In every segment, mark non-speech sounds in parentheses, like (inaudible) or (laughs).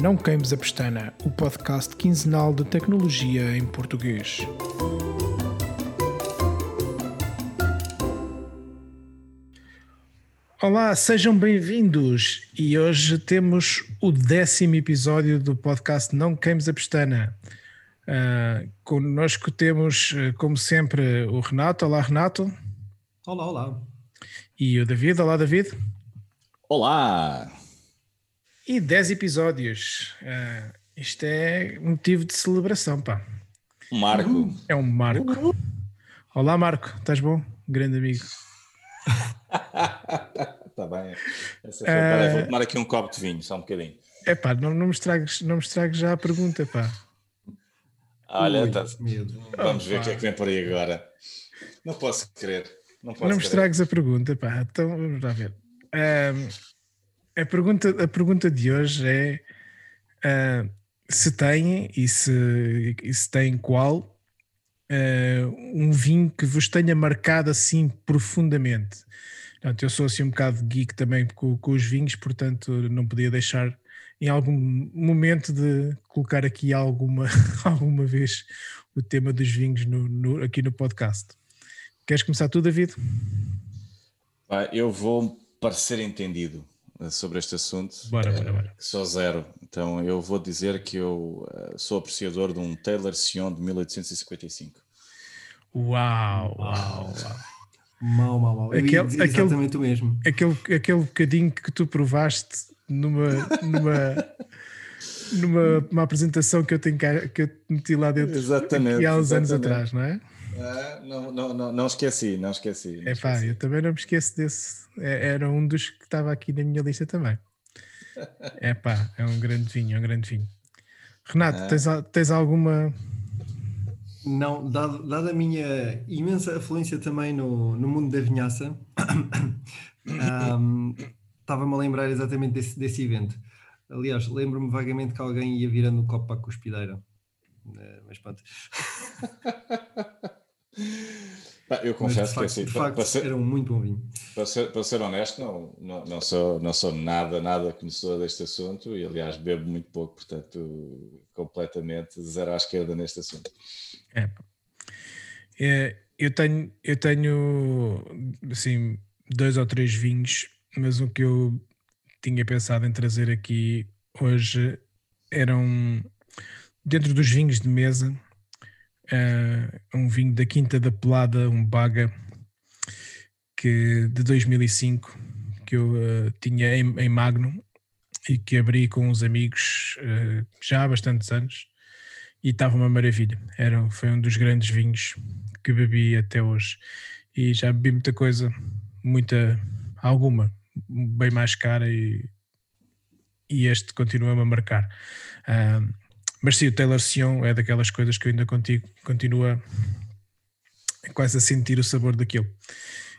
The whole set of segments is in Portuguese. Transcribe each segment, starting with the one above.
Não Queimes a Pestana, o podcast quinzenal de tecnologia em português. Olá, sejam bem-vindos e hoje temos o décimo episódio do podcast Não Queimes a Pestana. Uh, connosco temos, uh, como sempre, o Renato. Olá, Renato. Olá, olá. E o David. Olá, David. Olá. E 10 episódios. Uh, isto é motivo de celebração, pá. Marco. É um marco. Olá, Marco. Estás bom? Grande amigo. Está (laughs) bem. Essa foi, uh, vou tomar aqui um copo de vinho, só um bocadinho. É pá, não, não, me estragues, não me estragues já a pergunta, pá. Olha, Ui, tá, vamos oh, ver o que é que vem por aí agora. Não posso crer. Não, posso não me estragues a pergunta, pá. Então vamos lá ver. Um, a pergunta, a pergunta de hoje é uh, se têm e se, e se têm qual uh, um vinho que vos tenha marcado assim profundamente. Portanto, eu sou assim um bocado geek também com, com os vinhos, portanto não podia deixar em algum momento de colocar aqui alguma, (laughs) alguma vez o tema dos vinhos no, no, aqui no podcast. Queres começar tu, David? Eu vou parecer entendido sobre este assunto. Bora, bora, bora. Sou zero. Então eu vou dizer que eu eh, sou apreciador de um Taylor Sion de 1855. Uau, uau, uau. Mal, mal, mal. Aquele, aquele, exatamente o mesmo. Aquele, aquele bocadinho que tu provaste numa, numa, (laughs) numa uma apresentação que eu tenho que eu meti lá dentro exatamente, há uns exatamente. anos atrás, não é? Ah, não, não, não, não esqueci, não esqueci. Não é pá, eu também não me esqueço desse. É, era um dos estava aqui na minha lista também. É pá, é um grande vinho, é um grande vinho. Renato, ah. tens, tens alguma. Não, dado, dado a minha imensa afluência também no, no mundo da vinhaça, (coughs) um, estava-me a lembrar exatamente desse, desse evento. Aliás, lembro-me vagamente que alguém ia virando o copo para a cuspideira. Uh, mas pronto. (laughs) Eu confesso facto, que assim, de facto, para ser, era um muito bom vinho. Para ser, para ser honesto, não, não, não, sou, não sou nada, nada conhecedor deste assunto e, aliás, bebo muito pouco, portanto, completamente zero à esquerda neste assunto. É. é eu tenho, eu tenho assim, dois ou três vinhos, mas o que eu tinha pensado em trazer aqui hoje eram dentro dos vinhos de mesa uh, um vinho da Quinta da Pelada, um Baga, que, de 2005, que eu uh, tinha em, em, Magno e que abri com uns amigos uh, já há bastantes anos e estava uma maravilha. Era, foi um dos grandes vinhos que bebi até hoje e já bebi muita coisa, muita, alguma, bem mais cara e, e este continua-me a marcar. Uh, mas sim, o Taylor Sion é daquelas coisas que eu ainda contigo continua quase a sentir o sabor daquilo.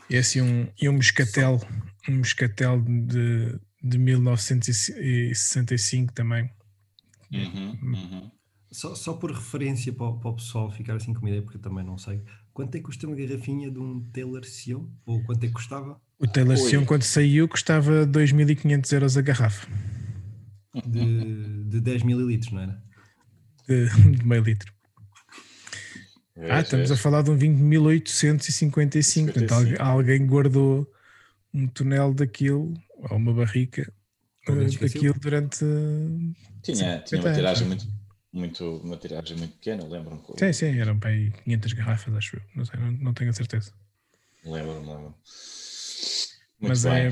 E é assim um, e um moscatel, um moscatel de, de 1965 também. Uhum, uhum. Só, só por referência para o, para o, pessoal ficar assim com uma ideia, porque eu também não sei. Quanto é que custa uma garrafinha de um Taylor Sion? Ou quanto é que custava? O Taylor Sion, quando saiu, custava 2.500 euros a garrafa. De, de 10 mililitros, não era? De, de meio litro. É, ah, estamos é. a falar de um vinho de 1855. Portanto, alguém guardou um tonel daquilo, ou uma barrica uh, daquilo durante. Tinha, tinha uma tiragem muito, muito, uma tiragem muito pequena, lembro-me. Sim, sim, eram para aí 500 garrafas, acho eu. Não, sei, não, não tenho a certeza. Lembro-me, lembro-me. Mas, é,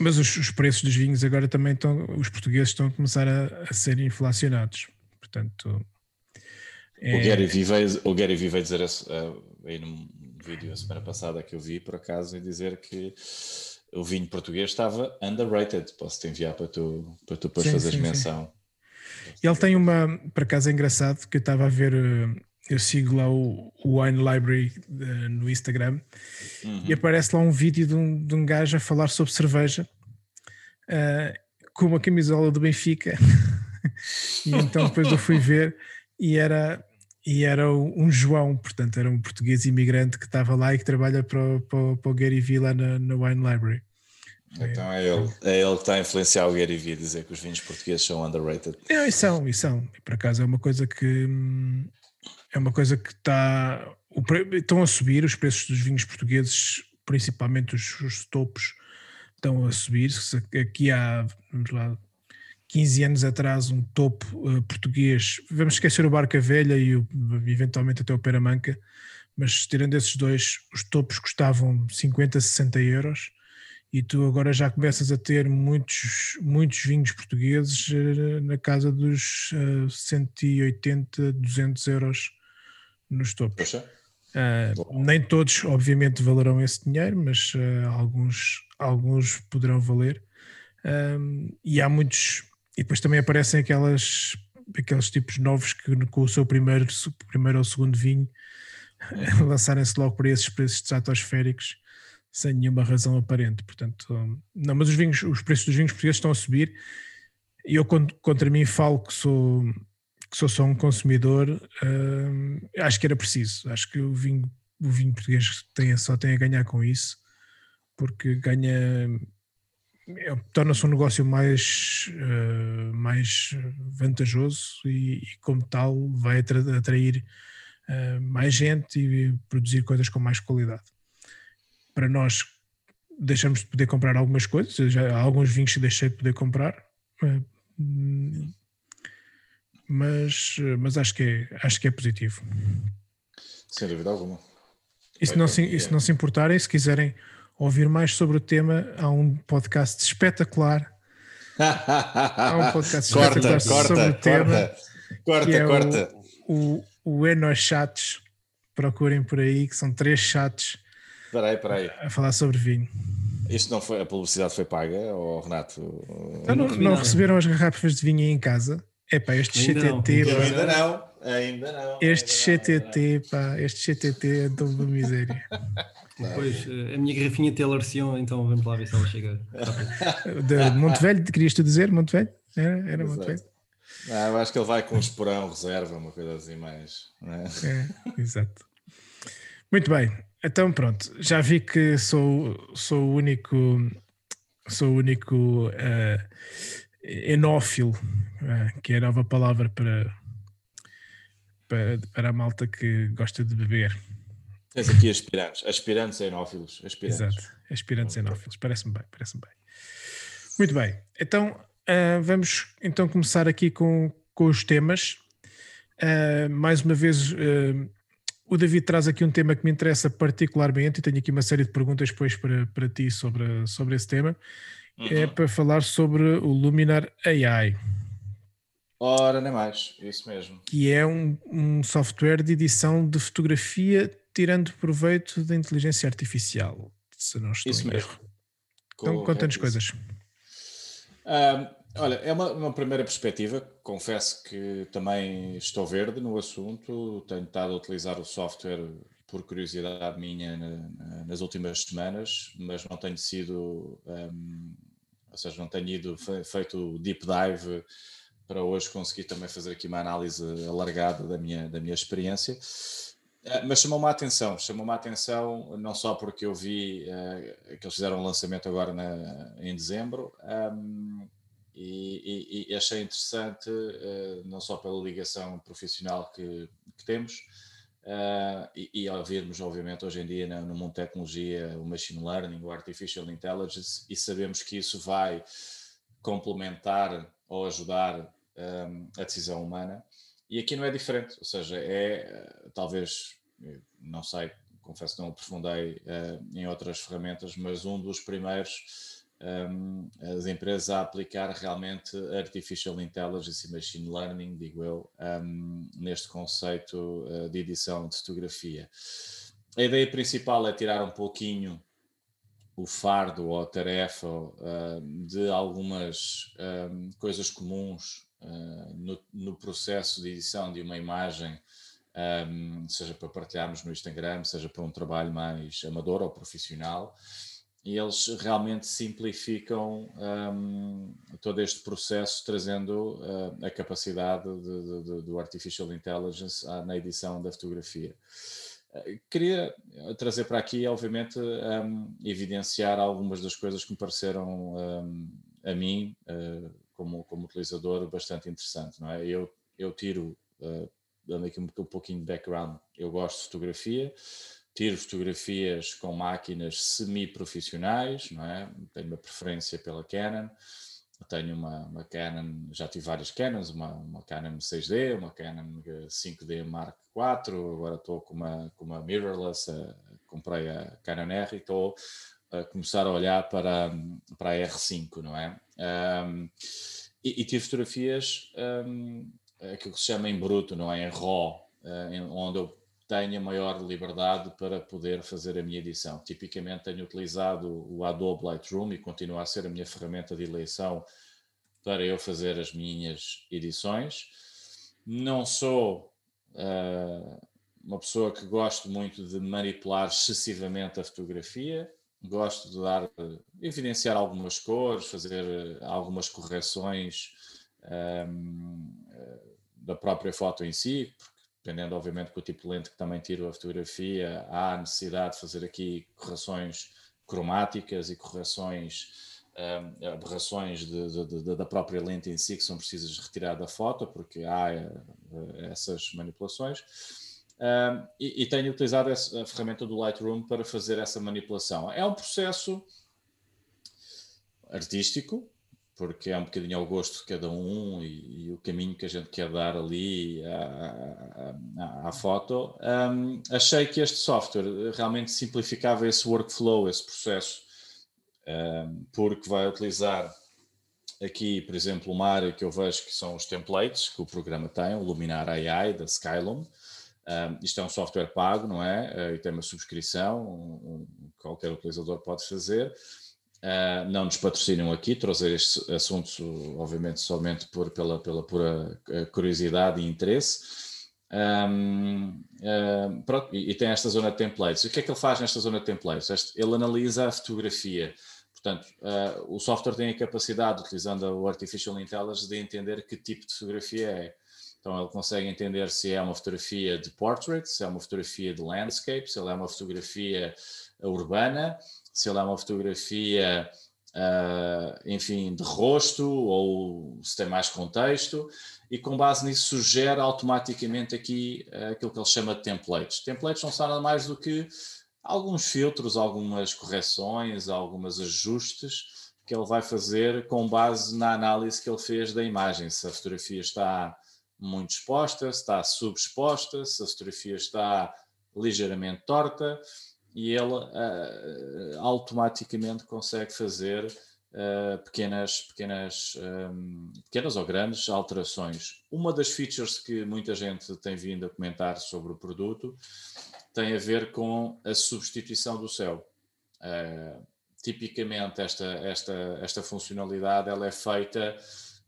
mas os, os, preços dos vinhos agora também estão. Os portugueses estão a começar a, a ser inflacionados. Portanto, é... O, Gary Vee veio, o Gary Vee dizer uh, aí num vídeo a semana passada que eu vi, por acaso, e dizer que o vinho português estava underrated. Posso-te enviar para tu, para tu depois sim, fazeres sim, menção. Sim. Ele tem uma, por acaso é engraçado, que eu estava a ver, eh, eu sigo lá o, Wine Library uh, no Instagram uhum. e aparece lá um vídeo de um, de um gajo a falar sobre cerveja uh, com uma camisola do Benfica. (laughs) e então depois eu fui ver e era e era um João, portanto, era um português imigrante que estava lá e que trabalha para, para, para o Gary Vee lá na, na Wine Library. Então é ele, é ele que está a influenciar o Gary Vee a dizer que os vinhos portugueses são underrated. Não, e são, e são. E por acaso é uma coisa que é uma coisa que está. o Estão a subir os preços dos vinhos portugueses, principalmente os, os topos, estão a subir. Aqui há, vamos lá, 15 anos atrás, um topo eh, português. Vamos esquecer o Barca Velha e o- eventualmente até o Peramanca, mas tirando esses dois, os topos custavam 50, 60 euros. E tu agora já começas a ter muitos, muitos vinhos portugueses eh, na casa dos eh, 180, 200 euros nos topos. Bom. nem todos, obviamente, valerão esse dinheiro, mas alguns, alguns poderão valer. Ahm, e há muitos, e depois também aparecem aquelas, aqueles tipos novos que com o seu primeiro, primeiro ou segundo vinho (laughs) lançarem-se logo para esses preços estratosféricos sem nenhuma razão aparente. Portanto, hum, não, mas os vinhos, os preços dos vinhos portugueses estão a subir. E eu con- contra mim falo que sou que sou só um consumidor, hum, acho que era preciso. Acho que o vinho, o vinho português tem, só tem a ganhar com isso, porque ganha. É- Torna-se um negócio mais, eh, mais vantajoso e, e, como tal, vai atra- atrair eh, mais gente e produzir coisas com mais qualidade. Para nós, deixamos de poder comprar algumas coisas, já há alguns vinhos que deixei de poder comprar, eh, mas, mas acho, que é, acho que é positivo. sem dúvida alguma. E se, não se, e se não se importarem, se quiserem ouvir mais sobre o tema, há um podcast espetacular. (laughs) Há um podcast corta, espetacular sobre o corta, tema, corta, corta, que é corta. o, o, o Enos Chats. Procurem por aí, que são três chats Espera aí, espera aí. a falar sobre vinho. Isto não foi, a publicidade foi paga, ou Renato? Então, não, não receberam as garrafas de vinho aí em casa? Epá, este Ainda não. CTT, Eu pá, ainda não, ainda não. este ainda não, CTT, pá, este CTT é de uma miséria. (laughs) Depois, eh, a minha garrafinha Taylor Sion, então vamos lá ver se ela chega. (laughs) De Montevelho, querias tu dizer? Montevelho? Era, era Exato. Montevelho? não. Ah, eu acho que ele vai com um esporão reserva, uma coisa assim mais. não é? É, exato. Muito bem, então pronto, já vi que sou, sou o único, sou o único eh, enófilo, eh, que é a nova palavra para, para, para a malta que gosta de beber. Tens aqui aspirantes, aspirantes enófilos, aspirantes. Exato, aspirantes enófilos, parece-me bem, parece-me bem. Muito bem, então ah, vamos então começar aqui com, com os temas. Ah, mais uma vez, ah, o David traz aqui um tema que me interessa particularmente e tenho aqui uma série de perguntas depois para, para ti sobre, sobre esse tema. É Uhum. para falar sobre o Luminar AI, Ora, nem mais, isso mesmo. que é um, um software de edição de fotografia tirando proveito da inteligência artificial, se não estou Isso mesmo. Então conta-nos coisas. Ah, olha, é uma, uma primeira perspectiva. Confesso que também estou verde no assunto. Tenho estado a utilizar o software por curiosidade minha na- na- nas últimas semanas, mas não tenho sido, ahm, ou seja, não tenho ido fe- feito o deep dive para hoje conseguir também fazer aqui uma análise alargada da minha, da minha experiência. Ah, Mas chamou-me a atenção, chamou-me a atenção não só porque eu vi ah, que eles fizeram um lançamento agora na- em dezembro, ahm, e, e- e achei interessante, ah, não só pela ligação profissional que, que temos, ah, e, e ao vermos, obviamente, hoje em dia no, mundo de tecnologia, o machine learning, o artificial intelligence, e sabemos que isso vai complementar ou ajudar ahm, a decisão humana. E aqui não é diferente, ou seja, é eh, talvez, eh, não sei, confesso que não aprofundei eh, em outras ferramentas, mas um dos primeiros um, as empresas a aplicar realmente artificial intelligence e machine learning, digo eu, um, neste conceito uh, de edição de fotografia. A ideia principal é tirar um pouquinho o fardo ou a tarefa uh, de algumas um, coisas comuns uh, no, no, processo de edição de uma imagem, um, seja para partilharmos no Instagram, seja para um trabalho mais amador ou profissional e eles realmente simplificam um, todo este processo, trazendo uh, a capacidade de, de, de, do artificial intelligence na edição da fotografia. Queria trazer para aqui, obviamente, um, evidenciar algumas das coisas que me pareceram um, a mim, uh, como, como utilizador, bastante interessante. Não é? eu, eu tiro, uh, dando aqui um, um pouquinho de background, eu gosto de fotografia, tiro fotografias com máquinas semi-profissionais, não é? tenho uma preferência pela Canon tenho uma, uma, Canon, já tive várias Canons, uma, uma Canon 6D, uma Canon 5D Mark IV, agora estou com uma, com uma mirrorless, uh, comprei a Canon R e estou a começar a olhar para, para a R5, não é? Um, e, e tive fotografias, um, aquilo que se chama em bruto, não é? Em RAW, uh, em, onde eu tenha maior liberdade para poder fazer a minha edição. Tipicamente tenho utilizado o Adobe Lightroom e continua a ser a minha ferramenta de eleição para eu fazer as minhas edições. Não sou uh, uma pessoa que gosto muito de manipular excessivamente a fotografia. Gosto de dar, evidenciar algumas cores, fazer algumas correções um, ah, da própria foto em si, dependendo obviamente do tipo de lente que também tiro a fotografia, há necessidade de fazer aqui correções cromáticas e correções, um, aberrações de, de, de, da própria lente em si que são precisas retirar da foto, porque há uh, essas manipulações. E, e, tenho utilizado essa, a ferramenta do Lightroom para fazer essa manipulação. É um processo artístico, porque é um bocadinho ao gosto de cada um e, e o caminho que a gente quer dar ali à, à, à foto. Um, achei que este software realmente simplificava esse workflow, esse processo, um, porque vai utilizar aqui, por exemplo, uma área que eu vejo que são os templates que o programa tem, o Luminar AI da Skylum. Um, isto é um software pago, não é? Uh, e tem uma subscrição, um, um, qualquer utilizador pode fazer. Uh, não nos patrocinam aqui, trazer estes assuntos, obviamente, somente por, pela, pela pura eh, curiosidade e interesse. Um, uh, pronto, e, e, tem esta zona de templates. O que é que ele faz nesta zona de templates? Este, ele analisa a fotografia. Portanto, uh, o software tem a capacidade, utilizando o Artificial Intelligence, de entender que tipo de fotografia é. Então, ele consegue entender se é uma fotografia de portrait, se é uma fotografia de landscape, se é uma fotografia urbana, se ele é uma fotografia, uh, enfim, de rosto ou se tem mais contexto, e com base nisso sugere automaticamente aqui uh, aquilo que ele chama de templates. Templates não são nada mais do que alguns filtros, algumas correções, alguns ajustes que ele vai fazer com base na análise que ele fez da imagem. Se a fotografia está muito exposta, se está subexposta, se a fotografia está ligeiramente torta, e ele uh, automaticamente consegue fazer uh, pequenas, pequenas, um, pequenas ou grandes alterações. Uma das features que muita gente tem vindo a comentar sobre o produto tem a ver com a substituição do céu. Uh, tipicamente esta, esta, esta funcionalidade ela é feita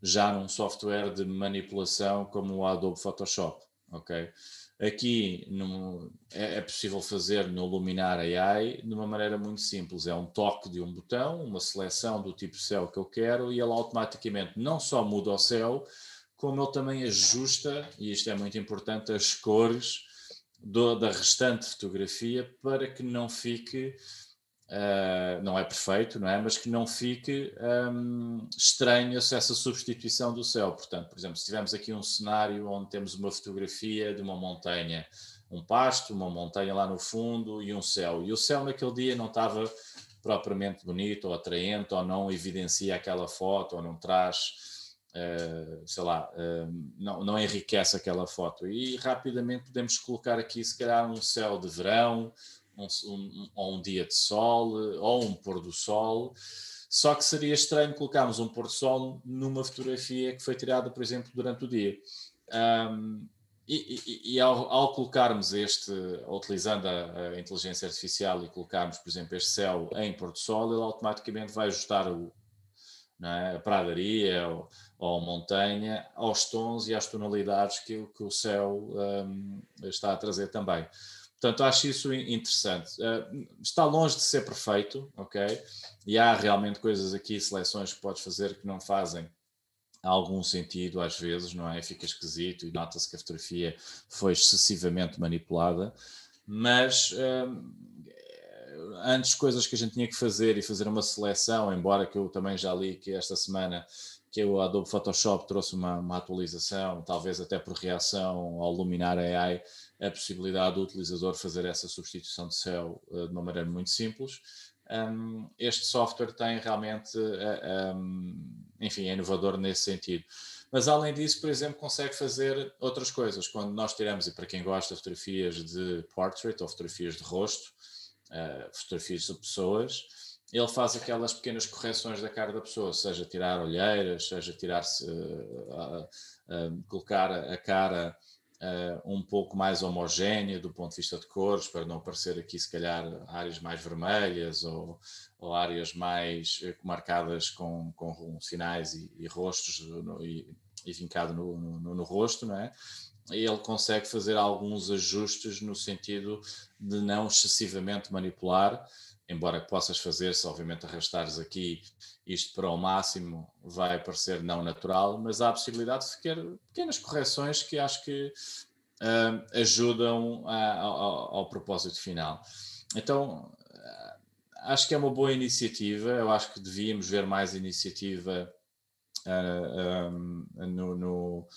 já num software de manipulação como o Adobe Photoshop, ok? Aqui no, é, é, possível fazer no Luminar AI de uma maneira muito simples. É um toque de um botão, uma seleção do tipo céu que eu quero e ele automaticamente não só muda o céu, como ele também ajusta, e isto é muito importante, as cores do, da restante fotografia para que não fique Uh, não é perfeito, não é? Mas que não fique um, estranho essa substituição do céu. Portanto, por exemplo, se tivermos aqui um cenário onde temos uma fotografia de uma montanha, um pasto, uma montanha lá no fundo e um céu, e o céu naquele dia não estava propriamente bonito ou atraente ou não evidencia aquela foto ou não traz, uh, sei lá, uh, não, não enriquece aquela foto. E rapidamente podemos colocar aqui, se calhar, um céu de verão um, um, ou um dia de sol, ou um pôr do sol. Só que seria estranho colocarmos um pôr do sol numa fotografia que foi tirada, por exemplo, durante o dia. Um, e, e, e ao, ao, colocarmos este, utilizando a, a, inteligência artificial e colocarmos, por exemplo, este céu em pôr do sol, ele automaticamente vai ajustar o, é? a pradaria ou, ou, a montanha aos tons e às tonalidades que, que o céu um, está a trazer também. Portanto, acho isso interessante. Uh, está longe de ser perfeito, ok? E há realmente coisas aqui, seleções que podes fazer que não fazem algum sentido às vezes, não é? Fica esquisito e nota-se que a fotografia foi excessivamente manipulada. mas antes coisas que a gente tinha que fazer e fazer uma seleção, embora que eu também já li que esta semana que o Adobe Photoshop trouxe uma, uma, atualização, talvez até por reação ao Luminar AI, a possibilidade do utilizador fazer essa substituição de céu uh, de uma maneira muito simples. Um, este software tem realmente, uh, eh, um, enfim, é inovador nesse sentido. Mas além disso, por exemplo, consegue fazer outras coisas. Quando nós tiramos, e para quem gosta fotografias de portrait ou fotografias de rosto, uh, fotografias de pessoas, ele faz aquelas pequenas correções da cara da pessoa, seja tirar olheiras, seja tirar-se, uh, uh, colocar a cara um pouco mais homogénea do ponto de vista de cores, para não parecer aqui, se calhar, áreas mais vermelhas ou, ou áreas mais marcadas com, com sinais e, e rostos no, e, e vincado no, no, no rosto, não é? ele consegue fazer alguns ajustes no sentido de não excessivamente manipular, embora possas fazer, se obviamente arrastares aqui isto para o máximo, vai parecer não natural, mas há a possibilidade de ter pequenas correções que acho que uh, ajudam a, ao, ao, propósito final. Então, uh, acho que é uma boa iniciativa, eu acho que devíamos ver mais iniciativa uh, um, no, no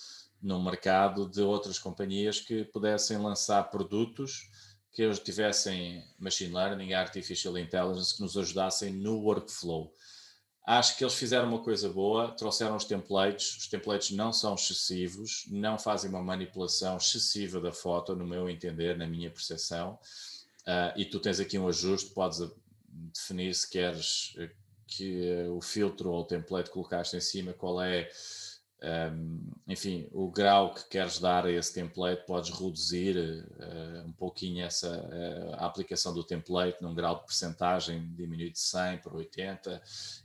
no mercado de outras companhias que pudessem lançar produtos que eles tivessem machine learning, artificial intelligence, que nos ajudassem no workflow. Acho que eles fizeram uma coisa boa, trouxeram os templates, os templates não são excessivos, não fazem uma manipulação excessiva da foto, no meu entender, na minha percepção, uh, e tu tens aqui um ajuste, podes definir se queres que o filtro ou o template colocaste em cima, qual é um, enfim, o grau que queres dar a esse template, podes reduzir uh, um pouquinho essa uh, a aplicação do template num grau de percentagem, diminuir de 100 para 80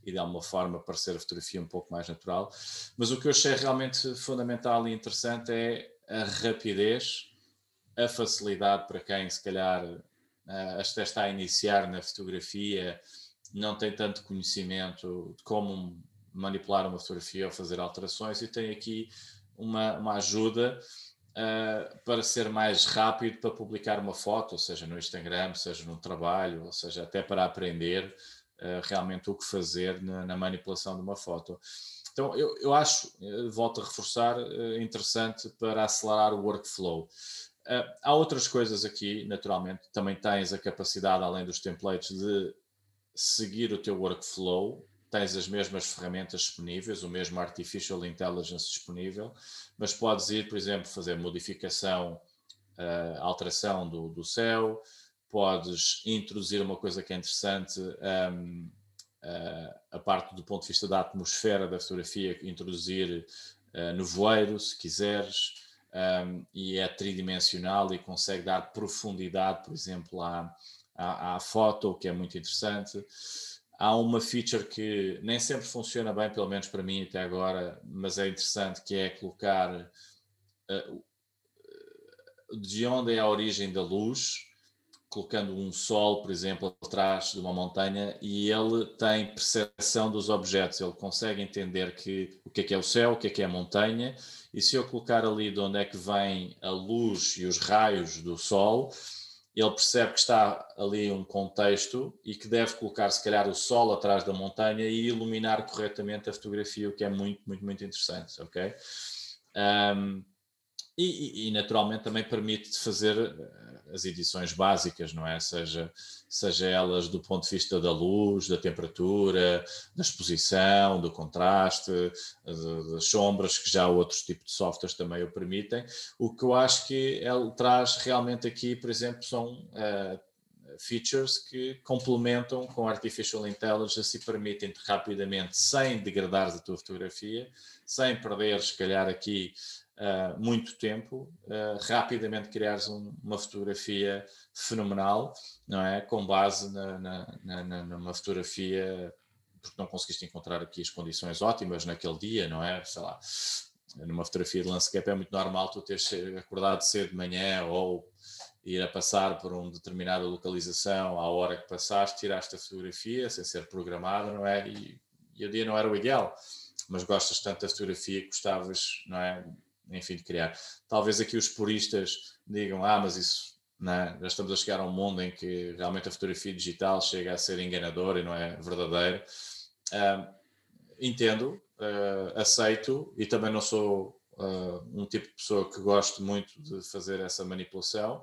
e de alguma forma parecer a fotografia um pouco mais natural. Mas o que eu achei realmente fundamental e interessante é a rapidez, a facilidade para quem se calhar uh, até está a iniciar na fotografia, não tem tanto conhecimento de como manipular uma fotografia ou fazer alterações e tem aqui uma, uma ajuda uh, para ser mais rápido para publicar uma foto, seja no Instagram, seja num trabalho, ou seja até para aprender uh, realmente o que fazer na, na, manipulação de uma foto. Então eu, eu acho, eh, volto a reforçar, uh, interessante para acelerar o workflow. há outras coisas aqui, naturalmente, também tens a capacidade, além dos templates, de seguir o teu workflow tens as mesmas ferramentas disponíveis, o mesmo Artificial Intelligence disponível, mas podes ir, por exemplo, fazer modificação, uh, alteração do, do céu, podes introduzir uma coisa que é interessante, um, uh, a parte do ponto de vista da atmosfera da fotografia, introduzir uh, nevoeiro, se quiseres, um, e é tridimensional e consegue dar profundidade, por exemplo, à, à, à foto, o que é muito interessante há uma feature que nem sempre funciona bem, pelo menos para mim até agora, mas é interessante, que é colocar uh, de onde é a origem da luz, colocando um sol, por exemplo, atrás de uma montanha, e ele tem percepção dos objetos, ele consegue entender que, o que é que é o céu, o que é que é a montanha, e se eu colocar ali de onde é que vem a luz e os raios do sol, ele percebe que está ali um contexto e que deve colocar, se calhar, o sol atrás da montanha e iluminar corretamente a fotografia, o que é muito, muito, muito interessante, ok? Um, e, e, naturalmente também permite fazer eh, as edições básicas, não é? Seja, seja elas do ponto de vista da luz, da temperatura, da exposição, do contraste, das sombras, que já outros tipos de softwares também o permitem. O que eu acho que ele traz realmente aqui, por exemplo, são uh, features que complementam com Artificial Intelligence e permitem-te rapidamente, sem degradar a tua fotografia, sem perder, se calhar, aqui uh, muito tempo, uh, rapidamente criares um, uma fotografia fenomenal, não é? Com base na, na, na, numa fotografia, porque não conseguiste encontrar aqui as condições ótimas naquele dia, não é? Sei lá, numa fotografia de landscape é muito normal tu teres acordado cedo de manhã ou ir a passar por uma determinada localização à hora que passaste, tiraste a fotografia sem ser programada, não é? E, e o dia não era o ideal, mas gostas tanto da fotografia que gostavas, não é? Enfim, de criar. Talvez aqui os puristas digam, ah, mas isso é? Já estamos a chegar a um mundo em que realmente a fotografia digital chega a ser enganadora e não é verdadeira. Uh, entendo, uh, aceito e também não sou uh, um tipo de pessoa que gosto muito de fazer essa manipulação,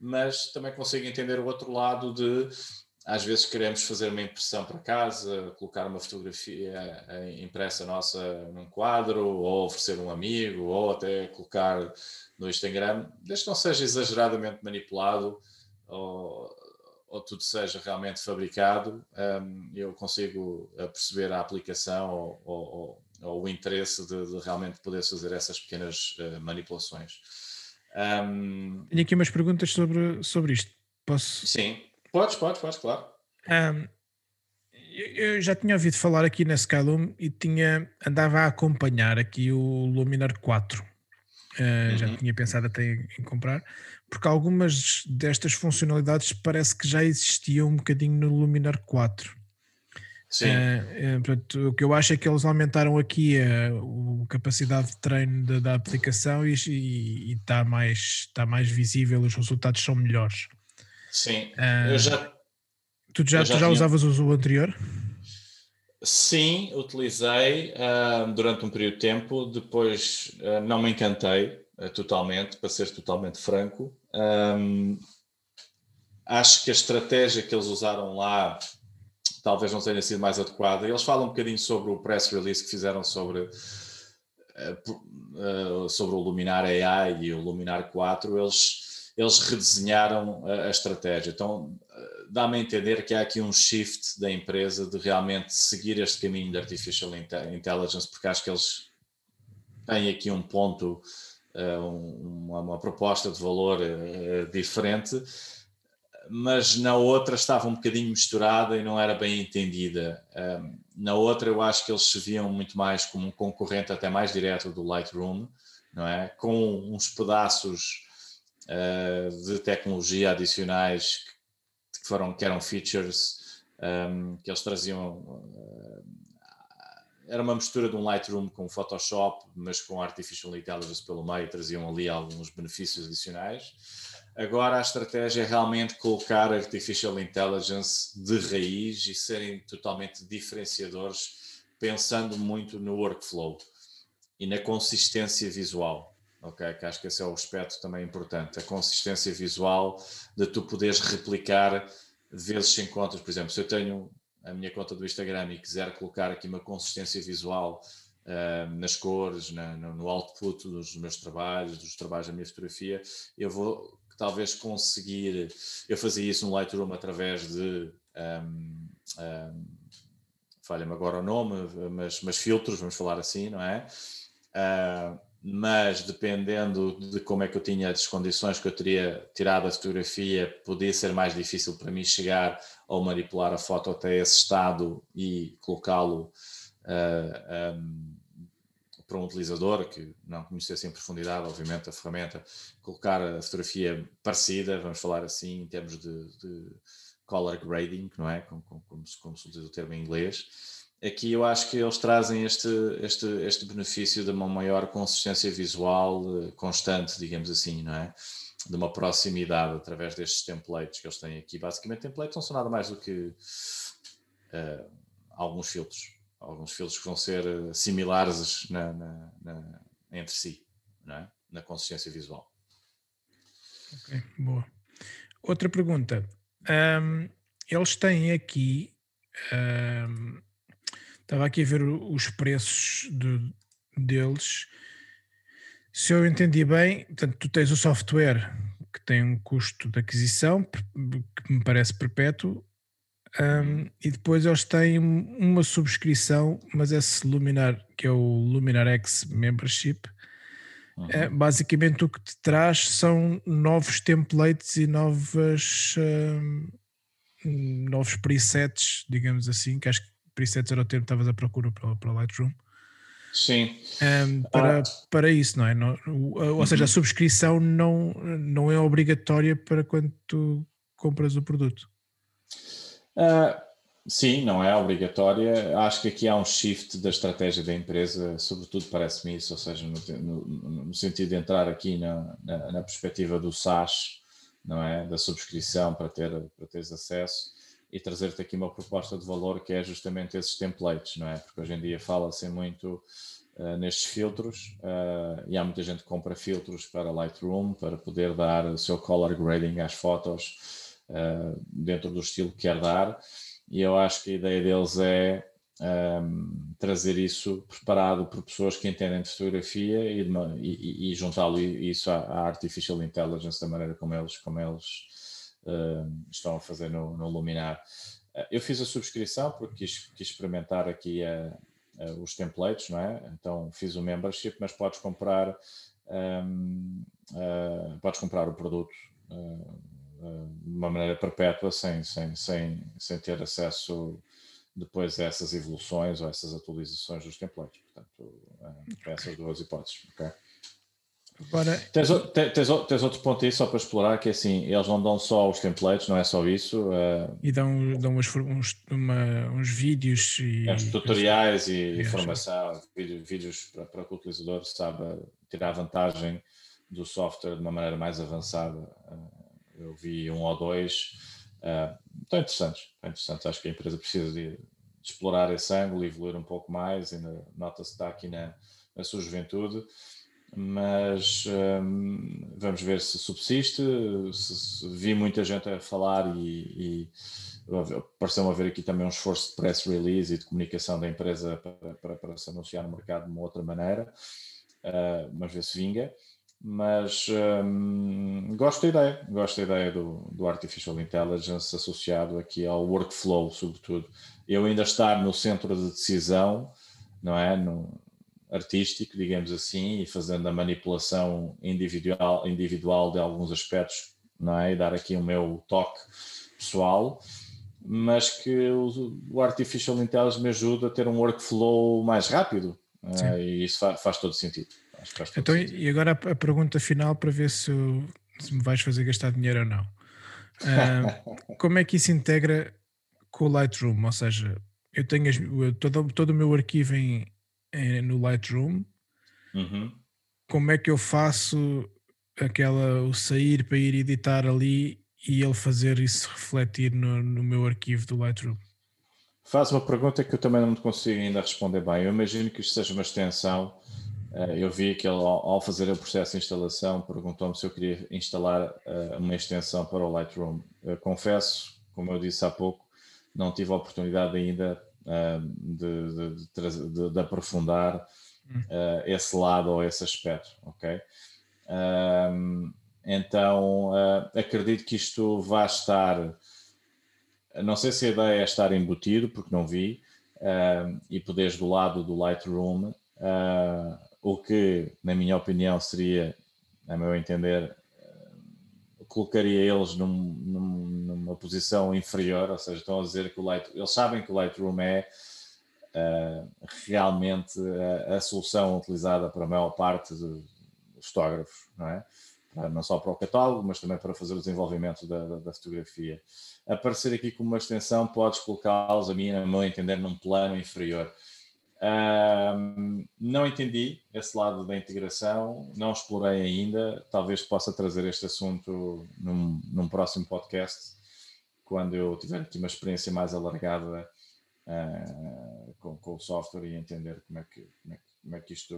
mas também consigo entender o outro lado de às vezes queremos fazer uma impressão para casa, colocar uma fotografia impressa nossa num quadro, ou oferecer um amigo, ou até colocar no Instagram, desde que não seja exageradamente manipulado ou, ou tudo seja realmente fabricado, um, eu consigo perceber a aplicação ou, ou, ou o interesse de, de, realmente poder fazer essas pequenas uh, manipulações. Um, Tenho aqui umas perguntas sobre, sobre isto. Posso? Sim, podes, podes, podes, claro. Um, eu já tinha ouvido falar aqui na Skylum e tinha, andava a acompanhar aqui o Luminar 4 Uh, já uhum. tinha pensado até em, comprar, porque algumas destas funcionalidades parece que já existiam um bocadinho no Luminar 4. Sim. Uh, portanto, o que eu acho é que eles aumentaram aqui a, a capacidade de treino da, da aplicação e está mais, tá mais visível, os resultados são melhores. Sim, eu já. Tu já, já, tu já tinha... usavas o anterior? Sim, utilizei uh, durante um período de tempo, depois uh, não me encantei uh, totalmente, para ser totalmente franco. Um, acho que a estratégia que eles usaram lá talvez não tenha sido mais adequada. Eles falam um bocadinho sobre o press release que fizeram sobre, sobre o Luminar AI e o Luminar 4. Eles, eles redesenharam a, a estratégia. Então, dá-me a entender que há aqui um shift da empresa de realmente seguir este caminho de Artificial Intelligence, porque acho que eles têm aqui um ponto, eh, uma, uma proposta de valor eh, diferente, mas na outra estava um bocadinho misturada e não era bem entendida. Na outra, eu acho que eles se viam muito mais como um concorrente até mais direto do Lightroom, não é? Com uns pedaços eh, de tecnologia adicionais que foram que eram features um, que eles traziam uh, era uma mistura de um Lightroom com Photoshop, mas com Artificial Intelligence pelo meio, traziam ali alguns benefícios adicionais. Agora a estratégia é realmente colocar Artificial Intelligence de raiz e serem totalmente diferenciadores, pensando muito no workflow e na consistência visual. Ok, que acho que esse é o aspecto também importante, a consistência visual de tu poderes replicar vezes sem contas. Por exemplo, se eu tenho a minha conta do Instagram e quiser colocar aqui uma consistência visual uh, nas cores, na, no, no, output dos meus trabalhos, dos trabalhos da minha fotografia, eu vou talvez conseguir. Eu fazia isso no Lightroom através de. Um, um, falha-me agora o nome, mas, mas filtros, vamos falar assim, não é? Uh, mas dependendo de como é que eu tinha as condições que eu teria tirado a fotografia, podia ser mais difícil para mim chegar ou manipular a foto até esse estado e colocá-lo uh, ah, um, para um utilizador que não conhecesse em profundidade, obviamente, a ferramenta, colocar a fotografia parecida, vamos falar assim, em termos de, de color grading, não é? Como, como, como, se, como se o termo em inglês aqui eu acho que eles trazem este, este, este benefício de uma maior consistência visual uh, constante, digamos assim, não é? De uma proximidade através destes templates que eles têm aqui. Basicamente, templates não são nada mais do que uh, alguns filtros. Alguns filtros que vão ser uh, similares na, na, na, entre si, não é? Na consistência visual. Ok, boa. Outra pergunta. Um, eles têm aqui um, Estava aqui a ver os preços de, deles. Se eu entendi bem, portanto, tu tens o software que tem um custo de aquisição que me parece perpétuo, um, e depois eles têm uma subscrição, mas esse Luminar, que é o Luminar X Membership, uhum. é, basicamente o que te traz são novos templates e novas, um, novos presets, digamos assim, que acho que presets era o termo que estavas à procura para, para o Lightroom. Sim. Um, para, ah. para isso, não é? Não, ou uhum. seja, a subscrição não, não é obrigatória para quando tu compras o produto. Uh, sim, não é obrigatória. Acho que aqui há um shift da estratégia da empresa, sobretudo parece-me isso, ou seja, no, no, no, sentido de entrar aqui na, na, na perspectiva do SaaS, não é? Da subscrição para, ter, para teres acesso e trazer-te aqui uma proposta de valor que é justamente esses templates, não é? Porque hoje em dia fala-se muito uh, nestes filtros uh, e há muita gente que compra filtros para Lightroom para poder dar o seu color grading às fotos uh, dentro do estilo que quer dar e eu acho que a ideia deles é um, trazer isso preparado por pessoas que entendem de fotografia e, e, e juntá-lo isso à, à, artificial intelligence da maneira como eles, como eles estão a fazer no, no Luminar. Uh, eu fiz a subscrição porque quis, quis experimentar aqui os templates, não é? Então fiz o membership, mas podes comprar um, uh, podes comprar o produto de uma maneira perpétua sem, sem, sem, sem ter acesso depois a essas evoluções ou essas atualizações dos templates. Portanto, é, essas duas hipóteses. Okay? Agora, tens, tens, tens, outro ponto aí só para explorar, que é assim, eles não dão só os templates, não é só isso. Uh, e dão, dão uns, uns, uma, uns vídeos e uns tutoriais e informação, vídeos, vídeos para, para que o utilizador saiba tirar vantagem do software de uma maneira mais avançada. Uh, eu vi um ou dois Uh, estão interessantes, estão interessantes. Acho que a empresa precisa de, de explorar esse ângulo e evoluir um pouco mais. Ainda nota-se que está aqui na, na sua juventude, mas um, vamos ver se subsiste. Se, se, vi muita gente a falar e, e pareceu-me haver aqui também um esforço de press release e de comunicação da empresa para, para, para se anunciar no mercado de uma outra maneira. Uh, mas ver se vinga mas um, gosto da ideia, gosto da ideia do, do Artificial Intelligence associado aqui ao workflow, sobretudo. Eu ainda estar no centro de decisão, não é? No artístico, digamos assim, e fazendo a manipulação individual, individual de alguns aspectos, não é? E dar aqui o meu toque pessoal, mas que o, o Artificial Intelligence me ajuda a ter um workflow mais rápido, é? e isso faz, faz todo sentido. Então, e agora a, pergunta final para ver se, se, me vais fazer gastar dinheiro ou não. Uh, (laughs) como é que isso integra com o Lightroom? Ou seja, eu tenho as, todo, todo o meu arquivo em no Lightroom. Uhum. Como é que eu faço aquela o sair para ir editar ali e ele fazer isso refletir no, no meu arquivo do Lightroom? Faz uma pergunta que eu também não consigo ainda responder bem. Eu imagino que isto seja uma extensão eh, eu vi que ele, ao fazer o processo de instalação, perguntou-me se eu queria instalar eh, uma extensão para o Lightroom. Eu confesso, como eu disse há pouco, não tive a oportunidade ainda de, de, de, de aprofundar hum. esse lado ou esse aspecto, ok? Então, acredito que isto vai estar. Não sei se a ideia é estar embutido, porque não vi, e poderes do lado do Lightroom o que, na minha opinião, seria, a meu entender, colocaria eles num, num, numa posição inferior, ou seja, estão a dizer que o Lightroom, eles sabem que o Lightroom é uh, realmente a, a, solução utilizada para a maior parte dos fotógrafos, não é? não só para o catálogo, mas também para fazer o desenvolvimento da, da, da fotografia. Aparecer aqui como uma extensão, podes colocá-los, a mim, a meu entender, num plano inferior não entendi esse lado da integração, não explorei ainda. Talvez possa trazer este assunto num, num próximo podcast, quando eu tiver aqui uma experiência mais alargada uh, com, com, o software e entender como é que, como é, como é que isto,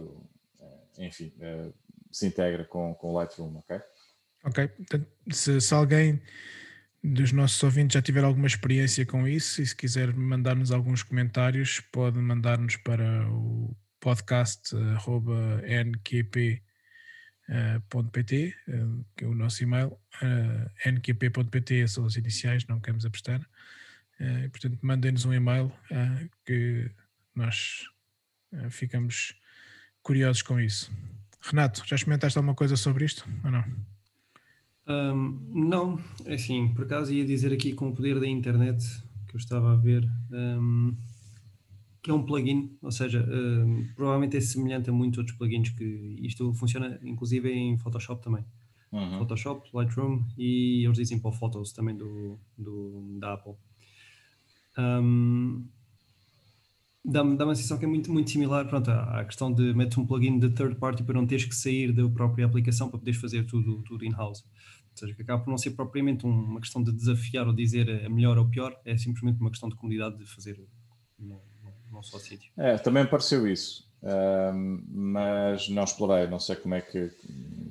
uh, enfim, uh, se integra com, com o Lightroom, ok? Ok, se, se alguém dos nossos ouvintes já tiver alguma experiência com isso e se quiser mandar-nos alguns comentários, pode mandar-nos para o podcast nqp.pt, eh, que é o nosso e-mail. Eh, nqp.pt são as iniciais, não queremos apostar. Eh, portanto, mandem-nos um e-mail que nós ficamos curiosos com isso. Renato, já experimentaste alguma coisa sobre isto ou não? Um, não, é assim, por acaso ia dizer aqui com o poder da internet que eu estava a ver, um, que é um plugin, ou seja, um, provavelmente é semelhante a muitos outros plugins que isto funciona inclusive em Photoshop também. Uhum. Photoshop, Lightroom e eles dizem para o Photos também do, do da Apple. Dá-me dá uma sensação que é muito, muito similar pronto, à, à questão de meter um plugin de third party para não teres que sair da própria aplicação para poderes fazer tudo, tudo in-house. Seja, que acaba por não ser propriamente uma questão de desafiar ou dizer é melhor ou pior, é simplesmente uma questão de comunidade de fazer num, num só sítio. É, também me pareceu isso, mas não explorei, não sei como é que,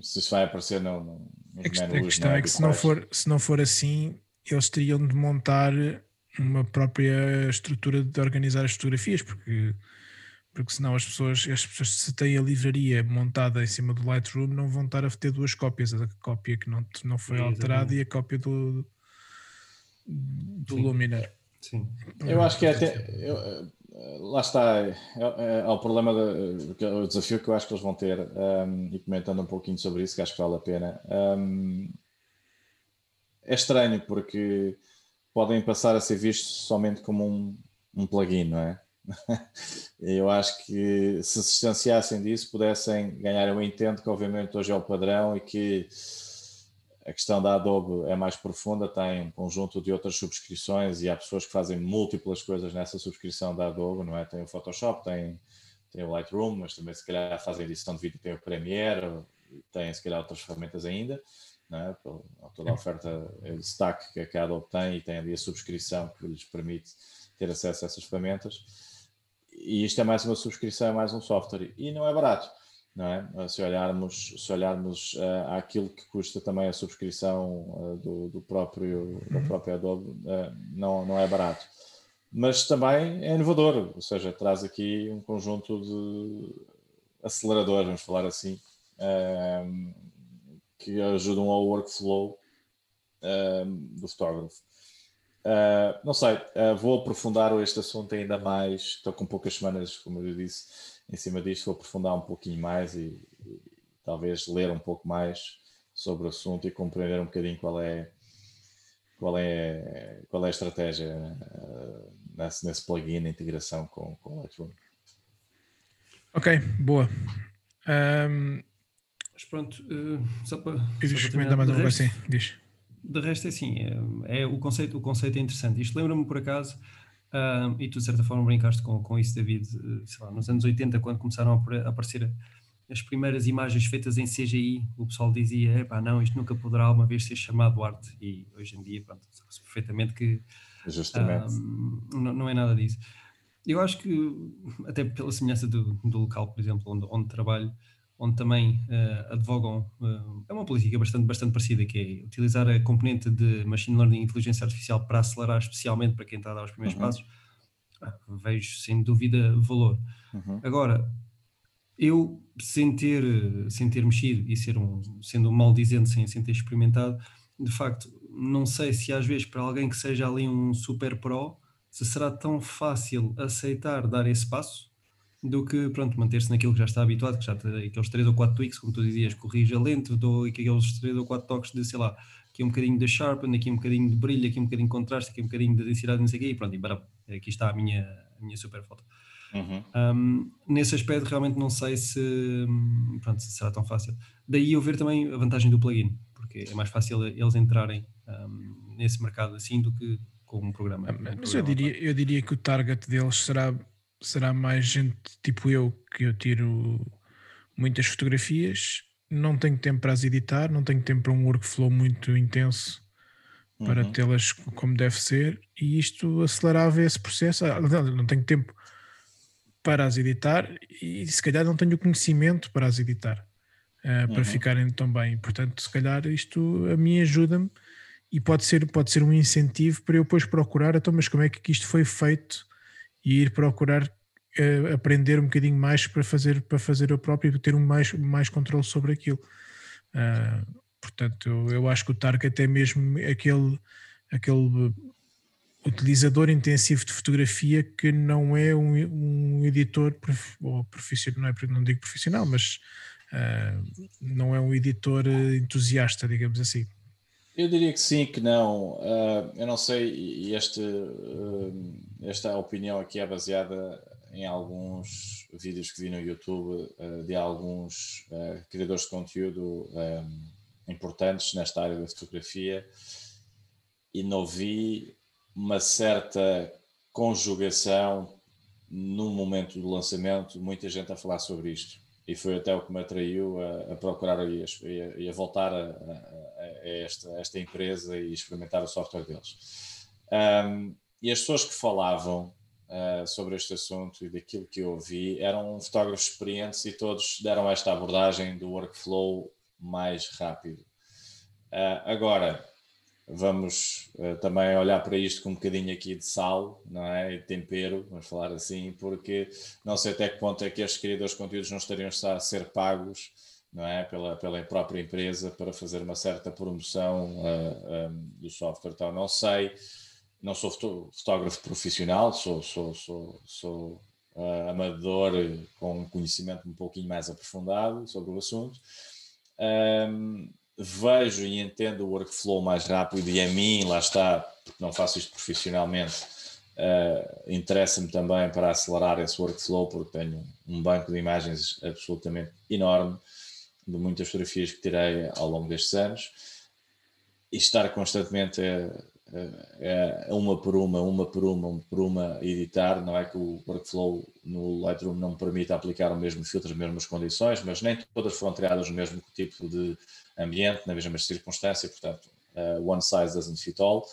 se isso vai aparecer no, no, nos a questão. A questão é que se não, for, se não for assim, eles teriam de montar uma própria estrutura de organizar as fotografias, porque porque senão as pessoas, as pessoas se têm a livraria montada em cima do Lightroom não vão estar a ter duas cópias, a cópia que não, não foi alterada e a cópia do, do Sim. Lumina. Sim. Eu acho que é até eu, eh, lá está é, é, é, o problema o desafio que eu acho que eles vão ter um, e comentando um pouquinho sobre isso que acho que vale a pena um, é estranho porque podem passar a ser vistos somente como um, um plugin, não é? (laughs) Eu acho que se se distanciassem disso, pudessem ganhar. Eu entendo que, obviamente, hoje é o padrão e que a questão da Adobe é mais profunda, tem um conjunto de outras subscrições e há pessoas que fazem múltiplas coisas nessa subscrição da Adobe, não é? Tem o Photoshop, tem, tem o Lightroom, mas também se calhar fazem edição de vídeo, tem o Premiere, tem se calhar outras ferramentas ainda, é? toda a oferta de stack que a Adobe tem e tem ali a subscrição que lhes permite ter acesso a essas ferramentas e isto é mais uma subscrição, é mais um software e não é barato, não é? Se olharmos, se olharmos uh, àquilo que custa também a subscrição uh, do, do, próprio, da uhum. própria Adobe, uh, não, não é barato. Mas também é inovador, ou seja, traz aqui um conjunto de aceleradores, vamos falar assim, que ajudam ao workflow do fotógrafo. Uh, não sei, uh, vou aprofundar este assunto ainda mais. Estou com poucas semanas, como eu disse, em cima disto. Vou aprofundar um pouquinho mais e, e, talvez ler um pouco mais sobre o assunto e compreender um bocadinho qual é qual é qual é a estratégia uh, nesse, nesse plugin, a integração com, com o Lightroom. Ok, boa. Um... Mas pronto, só para. Diz, comenta mais uma coisa assim, diz de resto é assim, é, é, o, conceito, o conceito é interessante. Isto lembra-me por acaso, uh, e tu de certa forma brincaste com, com isso, David, uh, sei lá, nos anos 80, quando começaram a aparecer as primeiras imagens feitas em CGI, o pessoal dizia, pá, não, isto nunca poderá uma vez ser chamado arte, e hoje em dia, pronto, sabe-se perfeitamente que uh, não, não é nada disso. Eu acho que, até pela semelhança do, do local, por exemplo, onde, onde trabalho, onde também uh, advogam, uh, é uma política bastante, bastante parecida, que é utilizar a componente de Machine Learning e Inteligência Artificial para acelerar especialmente para quem está a dar os primeiros uhum. passos, ah, vejo sem dúvida valor. Uhum. Agora, eu, sem ter, sem ter mexido e ser um, sendo um maldizente, sem, sem ter experimentado, de facto, não sei se às vezes para alguém que seja ali um super pro, se será tão fácil aceitar dar esse passo, do que pronto, manter-se naquilo que já está habituado, que já tem aqueles 3 ou 4 tweaks, como tu dizias, corrija lento, dou aqueles 3 ou 4 toques de, sei lá, aqui um bocadinho de sharpen, aqui um bocadinho de brilho, aqui um bocadinho de contraste, aqui um bocadinho de densidade, não sei o quê, e pronto, e barab, aqui está a minha, a minha super foto. Uhum. Um, nesse aspecto realmente não sei se, pronto, se será tão fácil. Daí eu ver também a vantagem do plugin, porque é mais fácil eles entrarem um, nesse mercado assim do que com um programa. Um mas programa eu diria, eu diria que o target deles será será mais gente tipo eu, que eu tiro muitas fotografias, não tenho tempo para as editar, não tenho tempo para um workflow muito intenso para uhum. tê-las como deve ser, e isto acelerava esse processo. Ah, não, tenho tempo para as editar e se calhar não tenho o conhecimento para as editar uh, para uhum. ficarem tão bem. Portanto, se calhar isto a mim ajuda-me e pode ser, pode ser um incentivo para eu depois procurar, então, mas como é que isto foi feito e ir procurar uh, aprender um bocadinho mais para fazer para fazer eu próprio e ter um mais mais controle sobre aquilo uh, portanto eu, eu, acho que o target é mesmo aquele aquele utilizador intensivo de fotografia que não é um, um editor ou profissional não, é, não digo profissional mas uh, não é um editor entusiasta digamos assim eu diria que sim, que não. Uh, eu não sei, e este, uh, esta opinião aqui é baseada em alguns vídeos que vi no YouTube uh, de alguns criadores de conteúdo um, importantes nesta área da fotografia e não vi uma certa conjugação no momento do lançamento, muita gente a falar sobre isto. E foi até o que me atraiu a, a procurar e a, e a voltar a, a esta, esta empresa e experimentar o software deles. Um, e as pessoas que falavam uh, sobre este assunto e daquilo que eu ouvi eram fotógrafos experientes e todos deram esta abordagem do workflow mais rápido. Uh, agora, vamos uh, também olhar para isto com um bocadinho aqui de sal, não é? E tempero, vamos falar assim, porque não sei até que ponto é que estes criadores de conteúdos não estariam a ser pagos, não é? Pela, pela própria empresa para fazer uma certa promoção uh, um, do software. Então, não sei, não sou fotógrafo profissional, sou, sou, sou, sou uh, amador com um conhecimento um pouquinho mais aprofundado sobre o assunto. Um, vejo e entendo o workflow mais rápido e a mim, lá está, porque não faço isto profissionalmente, uh, interessa-me também para acelerar esse workflow, porque tenho um banco de imagens absolutamente enorme, de muitas fotografias que tirei ao longo destes anos, e estar constantemente a uma por uma, uma por uma, uma por uma, editar, não é que o workflow no Lightroom não me permite aplicar o mesmo filtro, as mesmas condições, mas nem todas foram criadas no mesmo tipo de ambiente, na mesma circunstância, portanto, uh, one size doesn't fit all.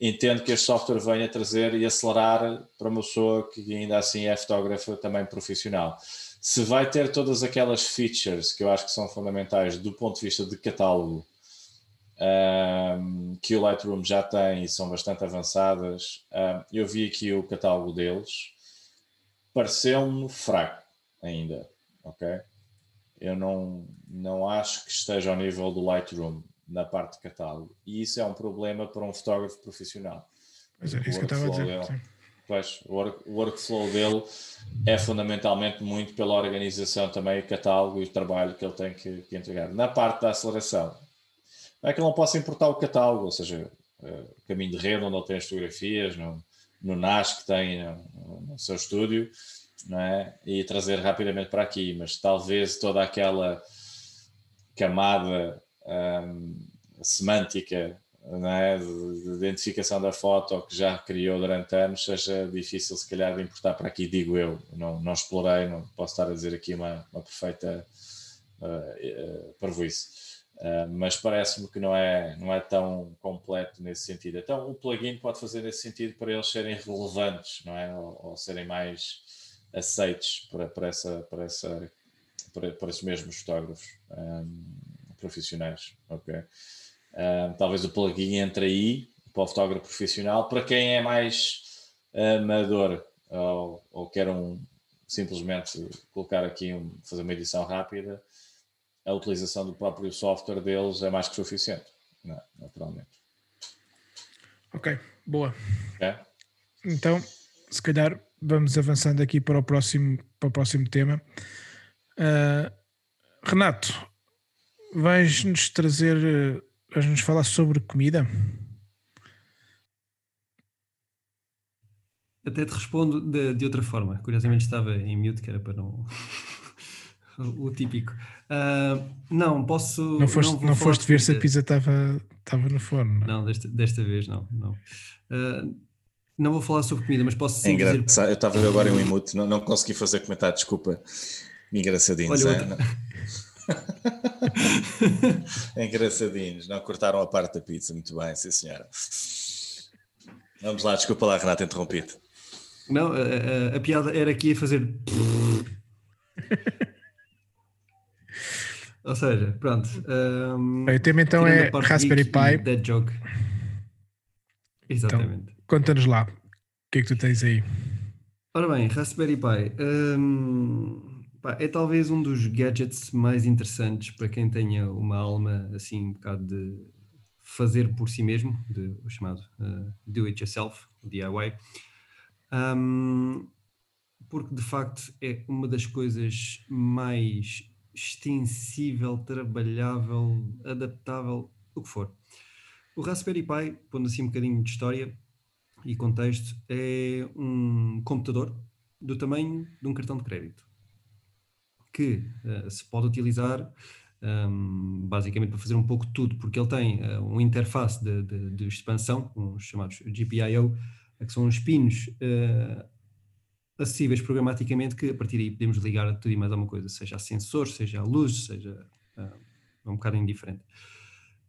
Entendo que este software venha trazer e acelerar para uma pessoa que ainda assim é fotógrafa também profissional. Se vai ter todas aquelas features que eu acho que são fundamentais do ponto de vista de catálogo, um, que o Lightroom já tem e são bastante avançadas, um, eu vi aqui o catálogo deles, pareceu-me fraco ainda, ok? eu não, não acho que esteja ao nível do Lightroom na parte de catálogo. E isso é um problema para um fotógrafo profissional. Mas é isso que eu estava a dizer. Dele, pois, o, work, o workflow dele é fundamentalmente muito pela organização também, o catálogo e o trabalho que ele tem que, que entregar. Na parte da aceleração, é que não possa importar o catálogo, ou seja, uh, caminho de rede onde ele tem as fotografias, no, no NAS que tem no, no seu estúdio, não é? e trazer rapidamente para aqui, mas talvez toda aquela camada um, semântica é? de, de, identificação da foto que já criou durante anos seja difícil se calhar de importar para aqui, digo eu, não, não explorei, não posso estar a dizer aqui uma, uma perfeita uh, uh. Uh, mas parece-me que não é, não é tão completo nesse sentido. Então, o plugin pode fazer nesse sentido para eles serem relevantes, não é? Ou, ou serem mais aceites para, para, essa, para, essa, para, para esses mesmos fotógrafos um, profissionais. ok Um, talvez o plugin entre aí para o fotógrafo profissional, para quem é mais amador ou, ou quer um, simplesmente colocar aqui, um, fazer uma edição rápida, a utilização do próprio software deles é mais que suficiente, não, naturalmente. Ok, boa. É? Então, se calhar vamos avançando aqui para o próximo, para o próximo tema. Uh, Renato, vais-nos trazer, vais-nos falar sobre comida? Até te respondo de, de outra forma. Curiosamente estava em mute, que era para não. (laughs) o típico. Uh, não, posso. Não foste, não, não foste ver se a pizza estava, estava no forno? Não, não desta, desta vez não. não. Uh, não vou falar sobre comida, mas posso sim é engraçado. dizer... Eu estava agora em um emote, não, não consegui fazer comentário, desculpa. Engraçadinhos, Olha, é? (laughs) Engraçadinhos, não cortaram a parte da pizza, muito bem, sim senhora. Vamos lá, desculpa lá, Renato, interrompido. Não, a, a, a, piada era aqui a fazer. Ou seja, pronto. Um, o tema então é Raspberry Pi. Dead Joke. Exatamente. Então, Conta-nos lá, o que é que tu tens aí? Ora bem, Raspberry Pi hum, pá, é talvez um dos gadgets mais interessantes para quem tenha uma alma assim um bocado de fazer por si mesmo, de, o chamado uh, do it yourself, DIY, um, porque de facto é uma das coisas mais extensível, trabalhável, adaptável, o que for. O Raspberry Pi, pondo assim um bocadinho de história, e contexto, é um computador do tamanho de um cartão de crédito que uh, se pode utilizar um, ehm, basicamente para fazer um pouco tudo, porque ele tem uh, um interface de, de, de, expansão, uns chamados GPIO, que são uns pinos uh, acessíveis programaticamente que a partir daí podemos ligar a tudo e mais alguma coisa, seja a sensores, seja a luz, seja uh, um bocado indiferente.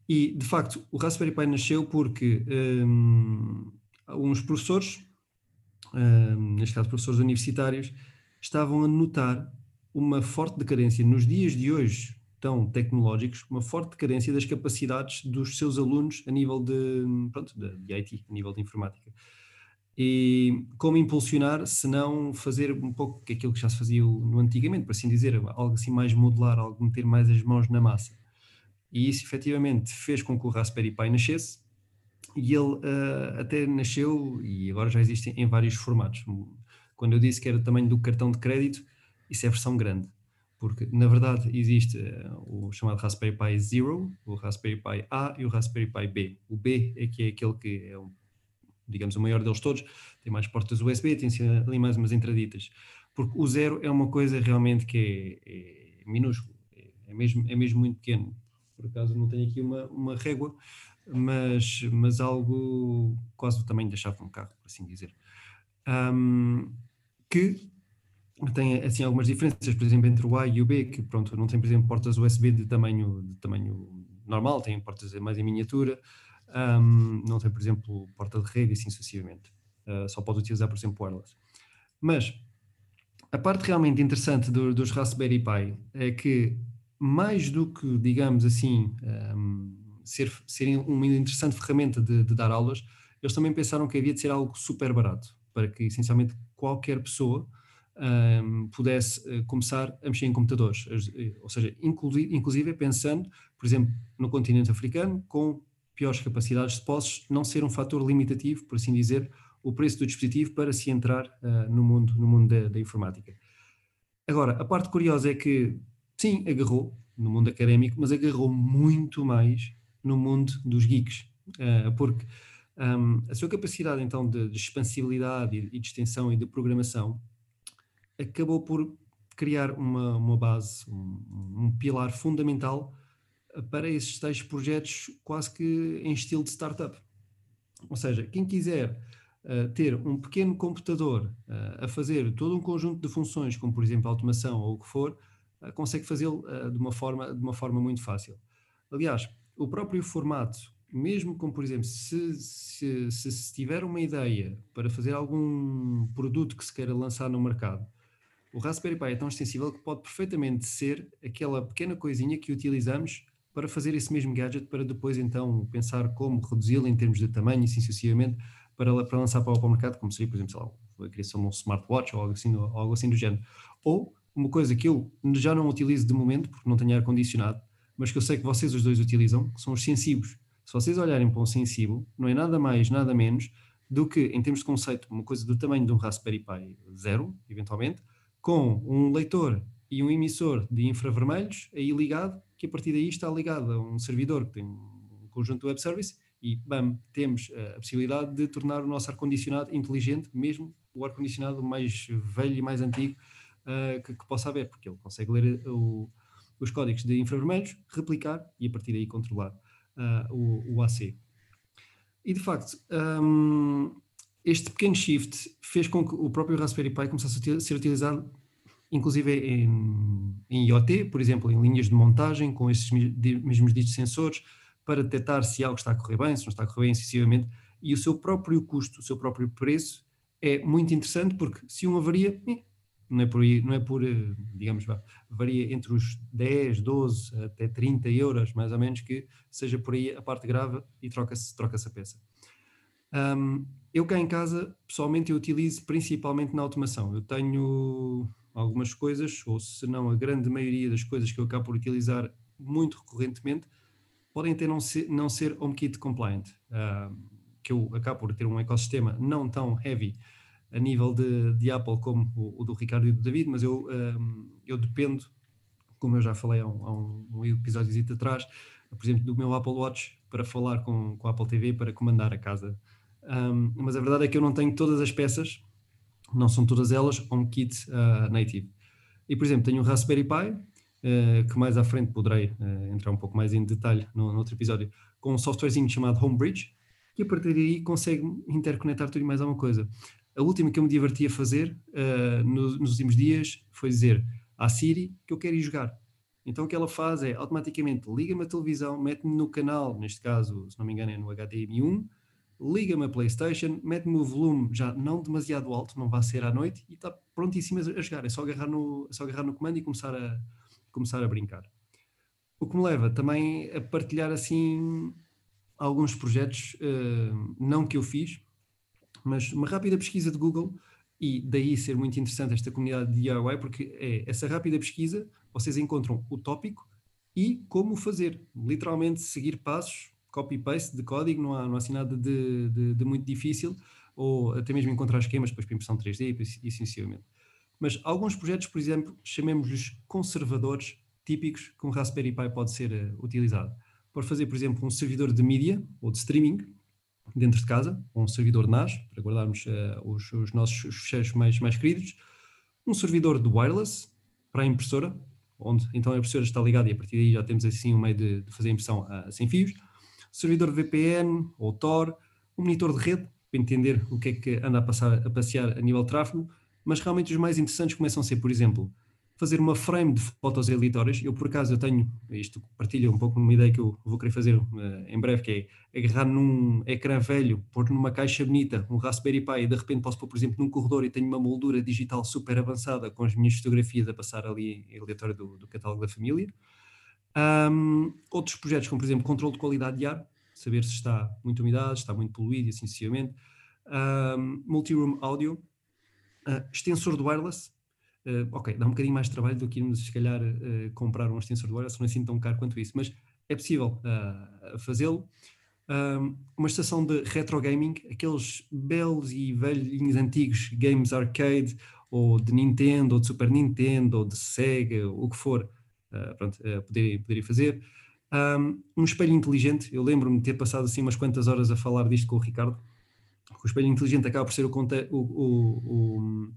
E, de facto, o Raspberry Pi nasceu porque um, uns professores, um, neste caso professores universitários, estavam a notar uma forte decadência nos dias de hoje tão tecnológicos, uma forte decadência das capacidades dos seus alunos a nível de, pronto, de, de IT, a nível de informática. E como impulsionar, se não fazer um pouco aquilo que já se fazia no antigamente, por assim dizer, algo assim mais modular, algo meter mais as mãos na massa. E isso efetivamente fez com que o Raspberry Pi nascesse, e ele uh, até nasceu, e agora já existe em vários formatos. Quando eu disse que era o tamanho do cartão de crédito, isso é a versão grande, porque na verdade existe uh, o chamado Raspberry Pi Zero, o Raspberry Pi A e o Raspberry Pi B. O B é que é aquele que é, digamos, o maior deles todos, tem mais portas USB, tem ali mais umas entraditas, porque o zero é uma coisa realmente que é, é minúsculo, é, mesmo, é mesmo muito pequeno. Por acaso não tenho aqui uma, uma régua, mas, mas algo quase o tamanho da chave de um carro, por assim dizer. Um, que tem assim algumas diferenças, por exemplo, entre o A e o B, que pronto, não tem, por exemplo, portas USB de tamanho, de tamanho normal, tem portas mais em miniatura, um, não tem, por exemplo, porta de rede e assim sucessivamente. Uh, só pode utilizar, por exemplo, wireless. Mas a parte realmente interessante do, dos Raspberry Pi é que, mais do que, digamos assim, um, ser, serem uma interessante ferramenta de, de dar aulas, eles também pensaram que havia de ser algo super barato, para que essencialmente qualquer pessoa um, pudesse uh, começar a mexer em computadores, eh, ou seja, inclusive pensando, por exemplo, no continente africano, com piores capacidades de posses, não ser um fator limitativo, por assim dizer, o preço do dispositivo para se entrar uh, no mundo, no mundo da, da, informática. Agora, a parte curiosa é que, sim, agarrou no mundo académico, mas agarrou muito mais no mundo dos geeks, uh, porque um, a sua capacidade então de, de expansibilidade e, e, de extensão e de programação acabou por criar uma, uma base, um, um pilar fundamental para esses tais projetos quase que em estilo de startup. Ou seja, quem quiser uh, ter um pequeno computador uh, a fazer todo um conjunto de funções, como por exemplo automação ou o que for, uh, consegue fazê-lo de, uma forma, de uma forma muito fácil. Aliás, o próprio formato, mesmo como por exemplo, se, se, se, se tiver uma ideia para fazer algum produto que se queira lançar no mercado, o Raspberry Pi é tão extensível que pode perfeitamente ser aquela pequena coisinha que utilizamos para fazer esse mesmo gadget para depois então pensar como reduzi-lo em termos de tamanho e sinceramente para, para lançar para, o mercado, como seria, por exemplo, lá, a criação de um smartwatch ou algo assim, algo assim do género. Ou uma coisa que eu já não utilizo de momento, porque não tenho ar-condicionado, mas que eu sei que vocês os dois utilizam, que são os sensíveis. Se vocês olharem para um sensível, não é nada mais, nada menos do que, em termos de conceito, uma coisa do tamanho de um Raspberry Pi zero, eventualmente, com um leitor e um emissor de infravermelhos aí ligado, que a partir daí está ligado a um servidor que tem um conjunto de web service e, bam, temos a possibilidade de tornar o nosso ar-condicionado inteligente, mesmo o ar-condicionado mais velho e mais antigo uh, que, que, possa haver, porque ele consegue ler o, os códigos de infravermelhos, replicar e a partir daí controlar uh, o, o, AC. E de facto, um, este pequeno shift fez com que o próprio Raspberry Pi começasse a ser utilizado inclusive em, em IoT, por exemplo, em linhas de montagem, com esses mesmos ditos sensores, para detectar se algo está a correr bem, se não está a correr bem excessivamente, e o seu próprio custo, o seu próprio preço é muito interessante, porque se uma varia, eh, não é por, não é por eh, digamos, varia entre os 10, 12 até 30 euros, mais ou menos, que seja por aí a parte grave e troca-se troca a peça. Um, eu cá em casa, pessoalmente, eu utilizo principalmente na automação. Eu tenho algumas coisas, ou se não a grande maioria das coisas que eu acabo por utilizar muito recorrentemente, podem até não ser, não ser HomeKit compliant, uh, que eu acabo por ter um ecossistema não tão heavy a nível de, de Apple como o, o, do Ricardo e do David, mas eu, um, eu dependo, como eu já falei há um, há um episódio atrás, por exemplo, do meu Apple Watch para falar com, com a Apple TV para comandar a casa. Um, mas a verdade é que eu não tenho todas as peças não são todas elas HomeKit uh, native. E, por exemplo, tenho um Raspberry Pi, uh, que mais à frente poderei uh, entrar um pouco mais em detalhe no, no, outro episódio, com um softwarezinho chamado Homebridge, que a partir daí consegue interconectar tudo e mais alguma coisa. A última que eu me diverti a fazer nos, nos últimos dias foi dizer à Siri que eu quero ir jogar. Então o que ela faz é automaticamente liga-me a televisão, mete-me no canal, neste caso, se não me engano, é no HDMI 1, liga-me a PlayStation, mete-me o volume já não demasiado alto, não vai ser à noite, e está prontíssimo a jogar. É só agarrar no, é só agarrar no comando e começar a, começar a brincar. O que me leva também a partilhar assim alguns projetos, uh, não que eu fiz, mas uma rápida pesquisa de Google e daí ser muito interessante esta comunidade de DIY, porque é essa rápida pesquisa, vocês encontram o tópico e como fazer. Literalmente seguir passos, copy-paste de código, não há, não há assim nada de, de, de, muito difícil, ou até mesmo encontrar esquemas depois para impressão 3D e essencialmente. Mas alguns projetos, por exemplo, chamemos-lhes conservadores típicos que um Raspberry Pi pode ser uh, utilizado. Para fazer, por exemplo, um servidor de mídia ou de streaming, dentro de casa, um servidor NAS, para guardarmos uh, os, os, nossos fecheiros mais, mais queridos, um servidor de wireless para a impressora, onde então a impressora está ligada e a partir daí já temos assim um meio de, de fazer impressão uh, sem fios, servidor VPN ou Tor, um monitor de rede, para entender o que é que anda a, passar, a passear a nível de tráfego, mas realmente os mais interessantes começam a ser, por exemplo, fazer uma frame de fotos aleatórias. Eu, por acaso, eu tenho, isto partilha um pouco uma ideia que eu vou querer fazer uh, em breve, que é agarrar num ecrã velho, pôr numa caixa bonita, um Raspberry Pi, e de repente posso pôr, por exemplo, num corredor e tenho uma moldura digital super avançada com as minhas fotografias a passar ali em aleatório do, do catálogo da família. Um, outros projetos, como por exemplo, controle de qualidade de ar, saber se está muito umidade, está muito poluído e assim sucessivamente. Um, multi-room audio, uh, extensor de wireless, Uh, ok, dá um bocadinho mais de trabalho do que irmos, se calhar, uh, comprar um extensor de wireless, não é assim tão caro quanto isso, mas é possível fazê-lo. uma estação de retro gaming, aqueles belos e velhinhos antigos games arcade, ou de Nintendo, ou de Super Nintendo, ou de Sega, ou o que for, pronto, poderia, poderia fazer. Um, um espelho inteligente, eu lembro-me de ter passado assim umas quantas horas a falar disto com o Ricardo. O espelho inteligente acaba por ser o, o, o,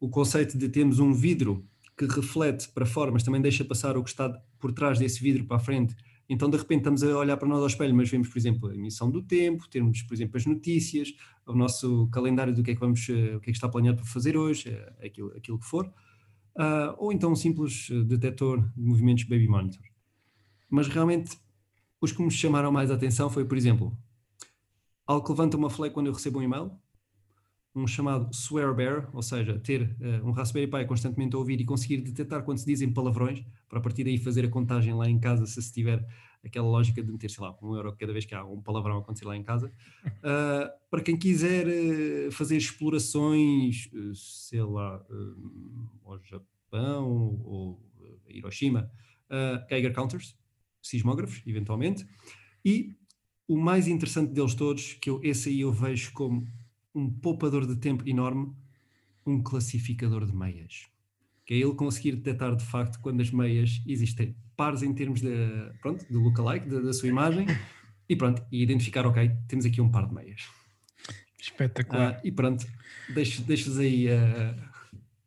o conceito de termos um vidro que reflete para fora, mas também deixa passar o que está por trás desse vidro para a frente. Então, de repente, estamos a olhar para nós ao espelho, mas vemos, por exemplo, a emissão do tempo, temos, por exemplo, as notícias, o nosso calendário do que é que, vamos, eh, o que, é que está planeado para fazer hoje, eh, aquilo, aquilo que for. Uh, ou então um simples eh, detector de movimentos Baby Monitor. Mas realmente, os que me chamaram mais a atenção foi, por exemplo, algo que levanta uma flag quando eu recebo um e-mail, um chamado swear bear, ou seja, ter uh, um Raspberry Pi constantemente a ouvir e conseguir detectar quando se dizem palavrões, para a partir daí fazer a contagem lá em casa, se se tiver aquela lógica de meter, sei lá, um euro cada vez que há um palavrão acontecer lá em casa. Uh, para quem quiser uh, fazer explorações, sei lá, ao Japão ou Hiroshima, Geiger Counters, sismógrafos, eventualmente, e o mais interessante deles todos, que eu, esse aí eu vejo como um poupador de tempo enorme, um classificador de meias. Que é ele conseguir detectar de facto quando as meias existem pares em termos de, pronto, de lookalike, da, sua imagem, e pronto, e identificar, ok, temos aqui um par de meias. Espetacular. Ah, e pronto, deixo, deixo aí uh,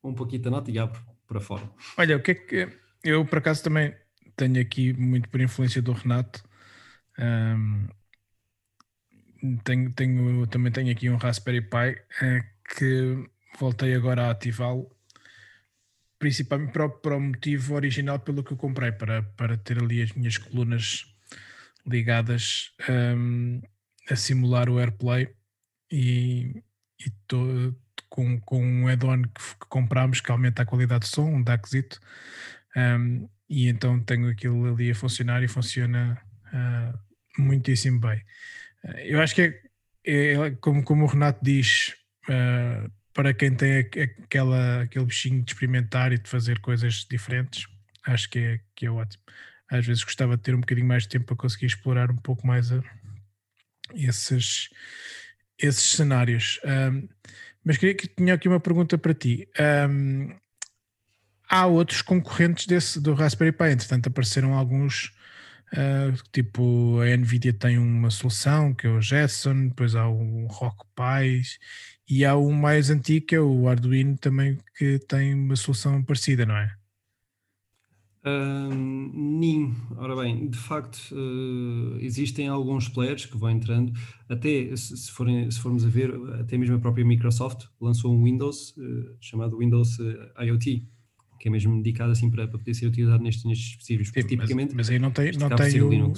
um pouquinho da nota e abro para fora. Olha, o que é que eu por acaso também tenho aqui muito por influência do Renato. Um, tenho, tenho, também tenho aqui um Raspberry Pi uh, que voltei agora a ativá-lo, principalmente para o, para o, motivo original pelo que eu comprei, para, para ter ali as minhas colunas ligadas um, a simular o AirPlay e, e tô, com, com um add-on que, que comprámos que aumenta a qualidade de som, um DACzito, um, e então tenho aquilo ali a funcionar e funciona uh, muitíssimo bem. Eu acho que é, é, é como, como o Renato diz, uh, para quem tem aquela, aquele bichinho de experimentar e de fazer coisas diferentes, acho que é, que é ótimo. Às vezes gostava de ter um bocadinho mais de tempo para conseguir explorar um pouco mais a, esses, esses cenários. Um, mas queria que tinha aqui uma pergunta para ti. Um, há outros concorrentes desse do Raspberry Pi, entretanto apareceram alguns Uh, tipo, a Nvidia tem uma solução que é o Jetson, depois há o Rock Pi e há um mais antigo que é o Arduino também que tem uma solução parecida, não é? Um, ora bem, de facto uh, existem alguns players que vão entrando, até se, forem, se formos a ver, até mesmo a própria Microsoft lançou um Windows uh, chamado Windows IoT, que é mesmo dedicado assim para, para poder ser utilizado nestes, nestes dispositivos. Sim, tipicamente, mas, mas, aí não tem, não tem, o,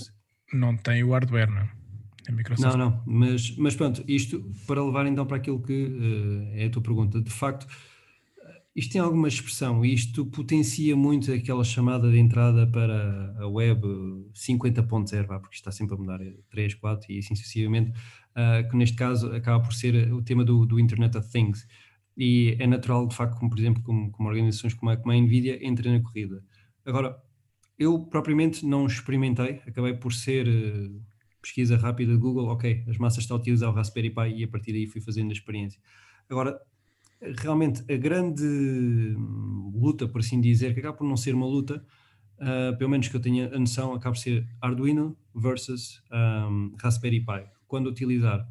não tem o hardware, não? Não, não, mas, mas pronto, isto para levar então para aquilo que uh, é a tua pergunta. De facto, isto tem alguma expressão, isto potencia muito aquela chamada de entrada para a web 50.0, porque está sempre a mudar 3, 4 e assim sucessivamente, uh, que neste caso acaba por ser o tema do, do, Internet of Things. E é natural, de facto, como por exemplo, como, como organizações como a, como a NVIDIA entrem na corrida. Agora, eu propriamente não experimentei, acabei por ser pesquisa rápida de Google, ok, as massas estão a utilizar o Raspberry Pi e a partir daí fui fazendo a experiência. Agora, realmente a grande luta, por assim dizer, que acaba por não ser uma luta, uh, pelo menos que eu tenha a noção, acaba por ser Arduino versus um, Raspberry Pi. Quando utilizar.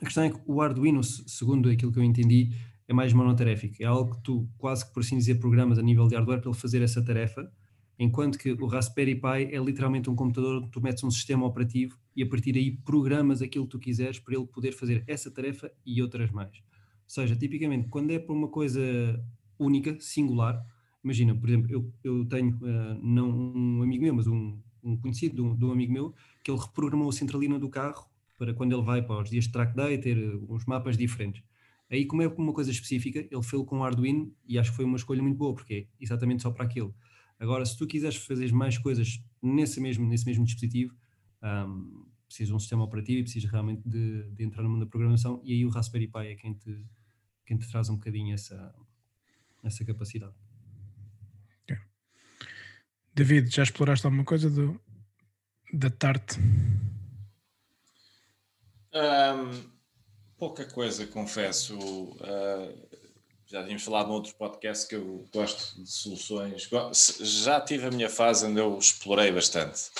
A questão é que o Arduino, segundo aquilo que eu entendi, é mais monotaréfico. É algo que tu quase que, por assim dizer, programas a nível de hardware para ele fazer essa tarefa, enquanto que o Raspberry Pi é literalmente um computador onde tu metes um sistema operativo e a partir daí programas aquilo que tu quiseres para ele poder fazer essa tarefa e outras mais seja, tipicamente, quando é para uma coisa única, singular, imagina, por exemplo, eu, eu tenho, uh, não um amigo meu, mas um, um conhecido de um, de um, amigo meu, que ele reprogramou a centralina do carro para quando ele vai para os dias de track day ter uns mapas diferentes. Aí, como é uma coisa específica, ele fez com Arduino e acho que foi uma escolha muito boa, porque é exatamente só para aquilo. Agora, se tu quiseres fazer mais coisas nesse mesmo, nesse mesmo dispositivo, um, precisas de um sistema operativo e precisas realmente de, de, entrar no mundo da programação, e aí o Raspberry Pi é quem te, quem te traz um bocadinho essa, essa capacidade. Okay. David, já exploraste alguma coisa do, da Tarte? Um, pouca coisa, confesso. Uh, já tínhamos falado em outros podcasts que eu gosto de soluções. Já tive a minha fase onde eu explorei bastante.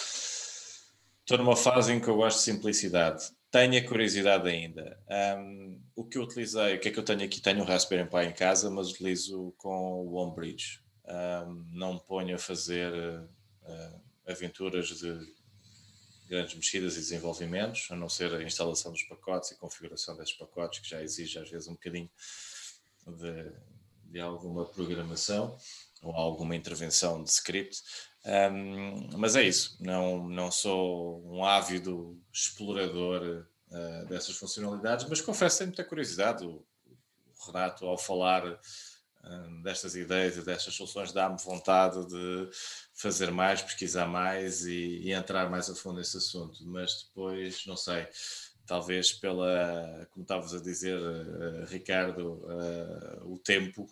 Estou numa fase em que eu gosto de simplicidade. Tenho a curiosidade ainda. Um, o que eu utilizei, o que é que eu tenho aqui? Tenho um Raspberry Pi em casa, mas utilizo com o Homebridge. Um, não me ponho a fazer uh, aventuras de grandes mexidas e desenvolvimentos, a não ser a instalação dos pacotes e configuração desses pacotes, que já exige às vezes um bocadinho de, de alguma programação ou alguma intervenção de script. Um, mas é isso, não, não sou um ávido explorador uh, dessas funcionalidades, mas confesso tenho muita curiosidade. O, Renato, ao falar uh, destas ideias e destas soluções, dá-me vontade de fazer mais, pesquisar mais e, e entrar mais a fundo nesse assunto. Mas depois, não sei, talvez pela, como estavas a dizer, uh, Ricardo, uh, o tempo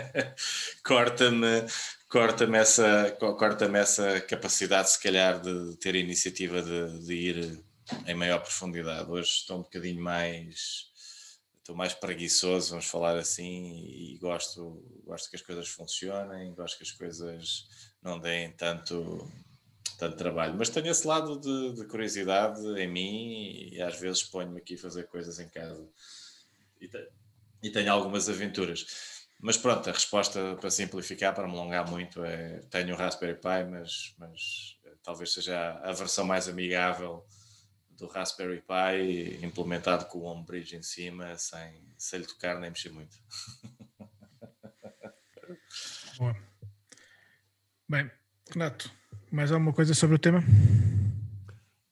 (laughs) corta-me corta-me essa, corta essa capacidade, se calhar, de ter a iniciativa de, de, ir em maior profundidade. Hoje estou um bocadinho mais. Estou mais preguiçoso, vamos falar assim, e gosto, gosto que as coisas funcionem, gosto que as coisas não deem tanto, tanto trabalho. Mas tenho esse lado de, de curiosidade em mim e às vezes ponho-me aqui a fazer coisas em casa e, te, e tenho algumas aventuras. Mas pronto, a resposta para simplificar, para me alongar muito, é tenho o Raspberry Pi, mas, mas eh, talvez seja a versão mais amigável do Raspberry Pi implementado com o Homebridge em cima, sem, sem lhe tocar nem mexer muito. (laughs) Boa. Bem, Renato, mais alguma coisa sobre o tema?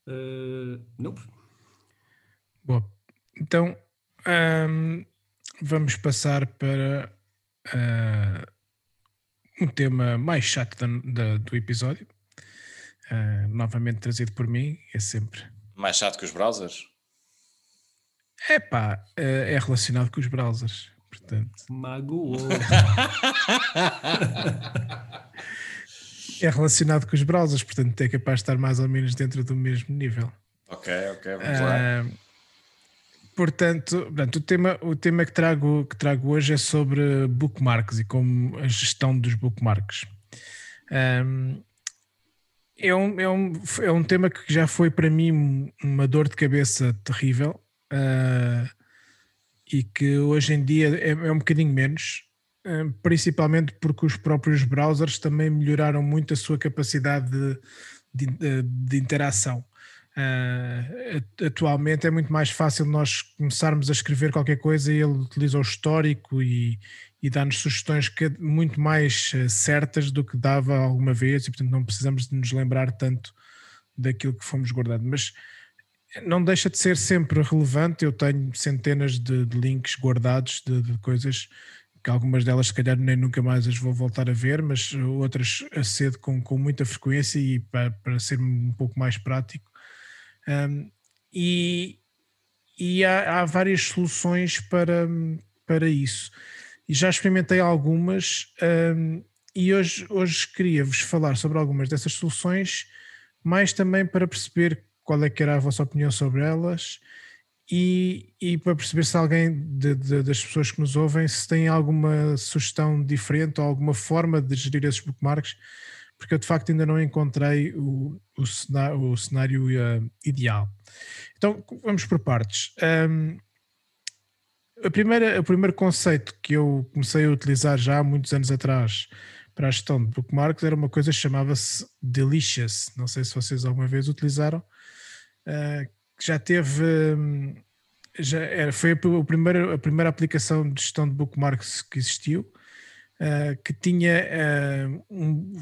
Uh, nope. Boa. Então, um, vamos passar para uh, um tema mais chato da, da, do episódio, uh, novamente trazido por mim, é sempre. Mais chato que os browsers? É pá, uh, é relacionado com os browsers, portanto. Magoou. (laughs) é relacionado com os browsers, portanto é capaz de estar mais ou menos dentro do mesmo nível. Ok, ok, vamos lá. Portanto, portanto o, tema, o tema que trago, que trago hoje é sobre bookmarks e como a gestão dos bookmarks. Um, é, um, é, um, é um tema que já foi para mim uma dor de cabeça terrível uh, e que hoje em dia é, é um bocadinho menos, uh, principalmente porque os próprios browsers também melhoraram muito a sua capacidade de, de, de interação. Uh, atualmente é muito mais fácil nós começarmos a escrever qualquer coisa e ele utiliza o histórico e, e dá-nos sugestões que, muito mais uh, certas do que dava alguma vez e portanto não precisamos de nos lembrar tanto daquilo que fomos guardando. Mas não deixa de ser sempre relevante. Eu tenho centenas de, de links guardados de, de, coisas que algumas delas se calhar nem nunca mais as vou voltar a ver, mas outras acedo com, com muita frequência e para, para ser um pouco mais prático. Um, e e há, há, várias soluções para, para isso. E já experimentei algumas um, e hoje, hoje queria-vos falar sobre algumas dessas soluções, mais também para perceber qual é que era a vossa opinião sobre elas e, e para perceber se alguém de, de, das pessoas que nos ouvem se tem alguma sugestão diferente ou alguma forma de gerir esses bookmarks, porque eu de facto ainda não encontrei o, o cenário, o cenário uh, ideal. Então vamos por partes. Um, a primeira, o primeiro conceito que eu comecei a utilizar já há muitos anos atrás para a gestão de bookmarks era uma coisa que chamava-se Delicious. Não sei se vocês alguma vez utilizaram uh, já teve. Um, já era, foi a primeira, a primeira aplicação de gestão de bookmarks que existiu, uh, que tinha uh, um,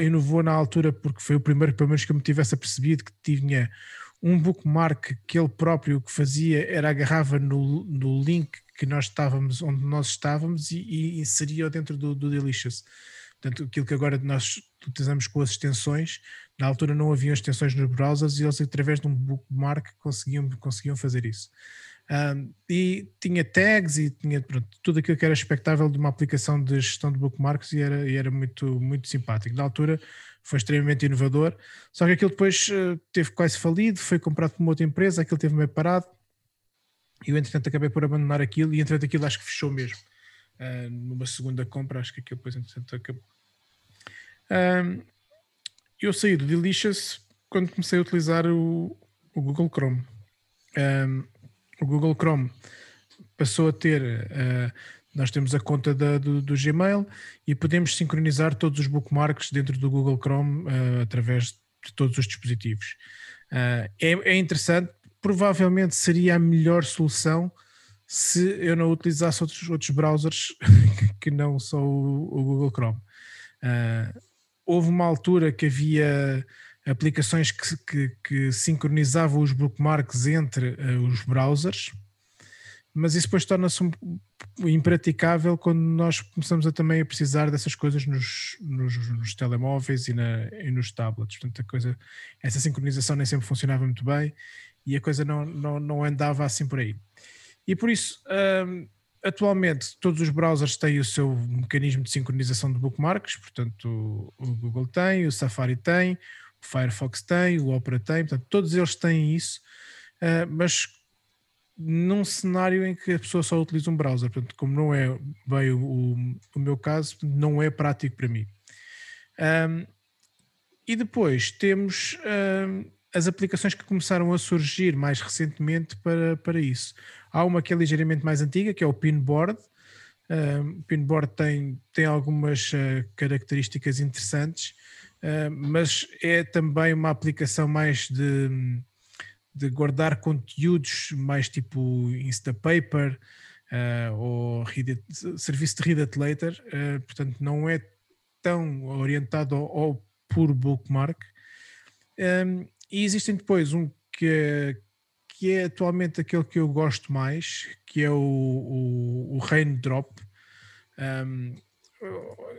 inovou na altura, porque foi o primeiro, pelo menos que eu me tivesse apercebido, que tinha um bookmark que ele próprio que fazia era agarrava no, no link que nós estávamos, onde nós estávamos e, e inseria dentro do, do Delicious. Portanto, aquilo que agora nós utilizamos com as extensões, na altura não haviam extensões nos browsers e eles, através de um bookmark, conseguiam, conseguiam fazer isso. Um, e tinha tags e tinha pronto, tudo aquilo que era expectável de uma aplicação de gestão de bookmarks e era, e era muito, muito simpático. Na altura foi extremamente inovador, só que aquilo depois uh, teve quase falido, foi comprado por uma outra empresa, aquilo teve meio parado e eu entretanto acabei por abandonar aquilo e entretanto aquilo acho que fechou mesmo. Uh, numa segunda compra, acho que aquilo depois entretanto acabou. Um, eu saí do Delicious quando comecei a utilizar o, o Google Chrome. Um, o Google Chrome passou a ter. Uh, nós temos a conta da, do, do, Gmail e podemos sincronizar todos os bookmarks dentro do Google Chrome uh, através de todos os dispositivos. Uh, é, é, interessante, provavelmente seria a melhor solução se eu não utilizasse outros, outros browsers (laughs) que não só o, o Google Chrome. Uh, houve uma altura que havia aplicações que, que, que sincronizavam os bookmarks entre uh, os browsers, mas isso depois torna-se um, impraticável quando nós começamos a também a precisar dessas coisas nos, nos, nos telemóveis e, na, e, nos tablets. Portanto, a coisa, essa sincronização nem sempre funcionava muito bem e a coisa não, não, não andava assim por aí. E por isso, um, atualmente todos os browsers têm o seu mecanismo de sincronização de bookmarks, portanto o Google tem, o Safari tem, o Firefox tem, o Opera tem, portanto todos eles têm isso, uh, mas num cenário em que a pessoa só utiliza um browser, portanto como não é bem o, o meu caso, não é prático para mim. Um, e depois temos um, as aplicações que começaram a surgir mais recentemente para, para isso. Há uma que é ligeiramente mais antiga, que é o Pinboard. Uh, o Pinboard tem, tem algumas uh, características interessantes, uh, mas é também uma aplicação mais de, de guardar conteúdos, mais tipo Instapaper uh, ou read it, serviço de Read It Later. portanto, não é tão orientado ao, ao puro bookmark. Um, e existem depois um que é, que é atualmente aquele que eu gosto mais, que é o, o, o Raindrop, um,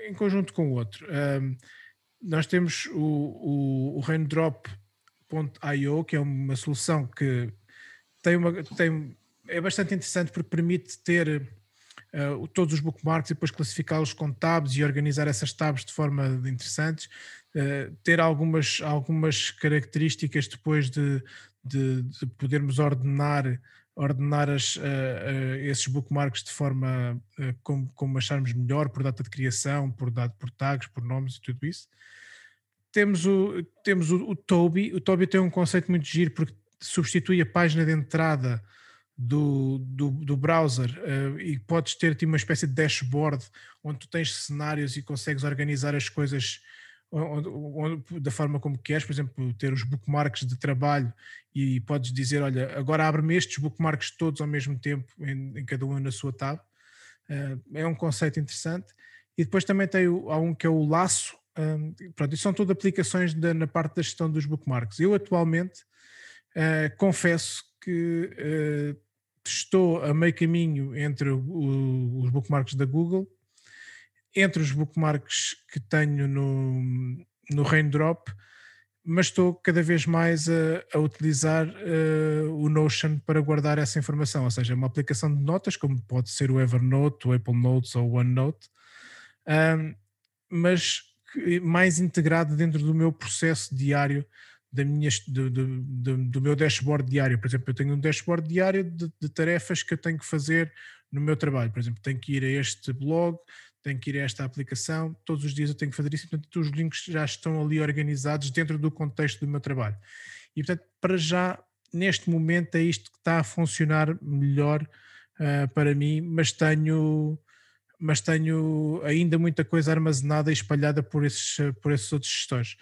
em conjunto com o outro. Um, nós temos o, o, o Raindrop.io, que é uma solução que tem uma, tem, é bastante interessante porque permite ter uh, todos os bookmarks e depois classificá-los com tabs e organizar essas tabs de forma interessante. Uh, ter algumas, algumas características depois de, de, de podermos ordenar ordenar as, uh, uh, esses bookmarks de forma uh, como, como, acharmos melhor, por data de criação, por, data, por tags, por nomes e tudo isso. Temos o, temos o, o Toby. O Toby tem um conceito muito giro porque substitui a página de entrada do, do, do browser e podes ter tipo, uma espécie de dashboard onde tu tens cenários e consegues organizar as coisas da forma como queres, por exemplo, ter os bookmarks de trabalho e podes dizer, olha, agora abre-me estes bookmarks todos ao mesmo tempo, em, em, cada um na sua tab. Uh, é um conceito interessante. E depois também tem o, há um que é o laço. Um, pronto, isso são tudo aplicações da, na parte da gestão dos bookmarks. Eu atualmente uh, confesso que uh, estou a meio caminho entre o, os bookmarks da Google entre os bookmarks que tenho no, no Raindrop, mas estou cada vez mais a, a utilizar uh, o Notion para guardar essa informação, ou seja, uma aplicação de notas, como pode ser o Evernote, o Apple Notes ou o OneNote, um, mas mais integrado dentro do meu processo diário, da minha, do, do, do, do, meu dashboard diário. Por exemplo, eu tenho um dashboard diário de, de tarefas que eu tenho que fazer no meu trabalho. Por exemplo, tenho que ir a este blog, tenho que ir a esta aplicação, todos os dias eu tenho que fazer isso, portanto os links já estão ali organizados dentro do contexto do meu trabalho. E portanto, para já, neste momento é isto que está a funcionar melhor uh, para mim, mas tenho, mas tenho ainda muita coisa armazenada e espalhada por esses, por esses outros gestores.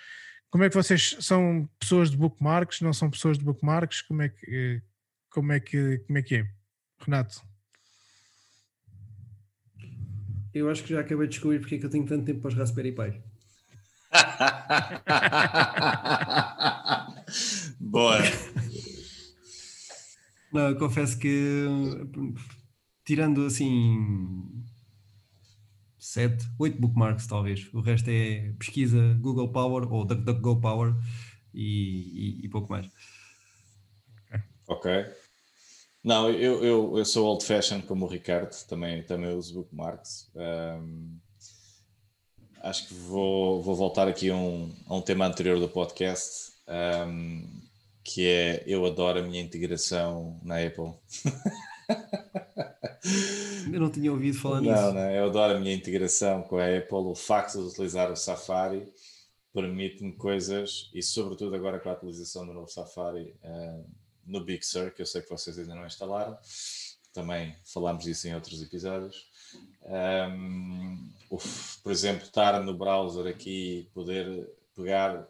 Como é que vocês são pessoas de bookmarks? Não são pessoas de bookmarks? Como é que, como é que, como é, que é? Renato? Eu acho que já acabei de descobrir porque é que eu tenho tanto tempo para os Raspberry Pi. Boa. Não, eu confesso que tirando assim sete, oito bookmarks talvez. O resto é pesquisa Google Power ou DuckDuckGo Power e, e, e pouco mais. Ok. Não, eu, eu, eu sou old fashion como o Ricardo, também, também uso bookmarks. Um, acho que vou, vou voltar aqui a um, a um tema anterior do podcast, um, que é eu adoro a minha integração na Apple. (laughs) Eu não tinha ouvido falar não, nisso. Não, eu adoro a minha integração com a Apple, o facto de utilizar o Safari permite-me coisas, e sobretudo agora com a atualização do novo Safari, no Big Sur, que eu sei que vocês ainda não instalaram. Também falámos disso em outros episódios. Um, por exemplo, estar no browser aqui, poder pegar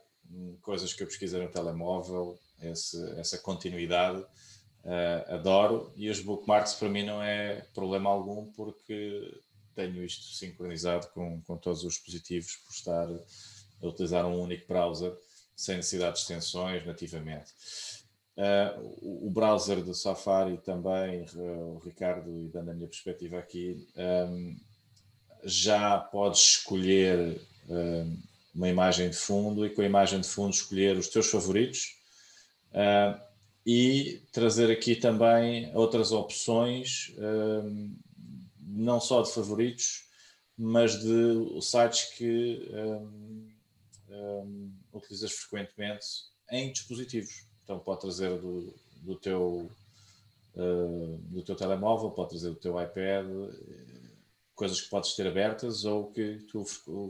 coisas que eu pesquisei no telemóvel, esse, essa continuidade, uh, adoro. E os bookmarks para mim não é problema algum, porque tenho isto sincronizado com, com todos os dispositivos por estar a utilizar um único browser sem necessidade de extensões nativamente. Uh, o browser do Safari também, uh, o Ricardo, e dando a minha perspectiva aqui, um, já podes escolher um, uma imagem de fundo e com a imagem de fundo escolher os teus favoritos uh, e trazer aqui também outras opções, um, não só de favoritos, mas de sites que utilizas frequentemente em dispositivos. Então pode trazer do, do teu uh, do teu telemóvel, pode trazer do teu iPad, coisas que podes ter abertas ou que tu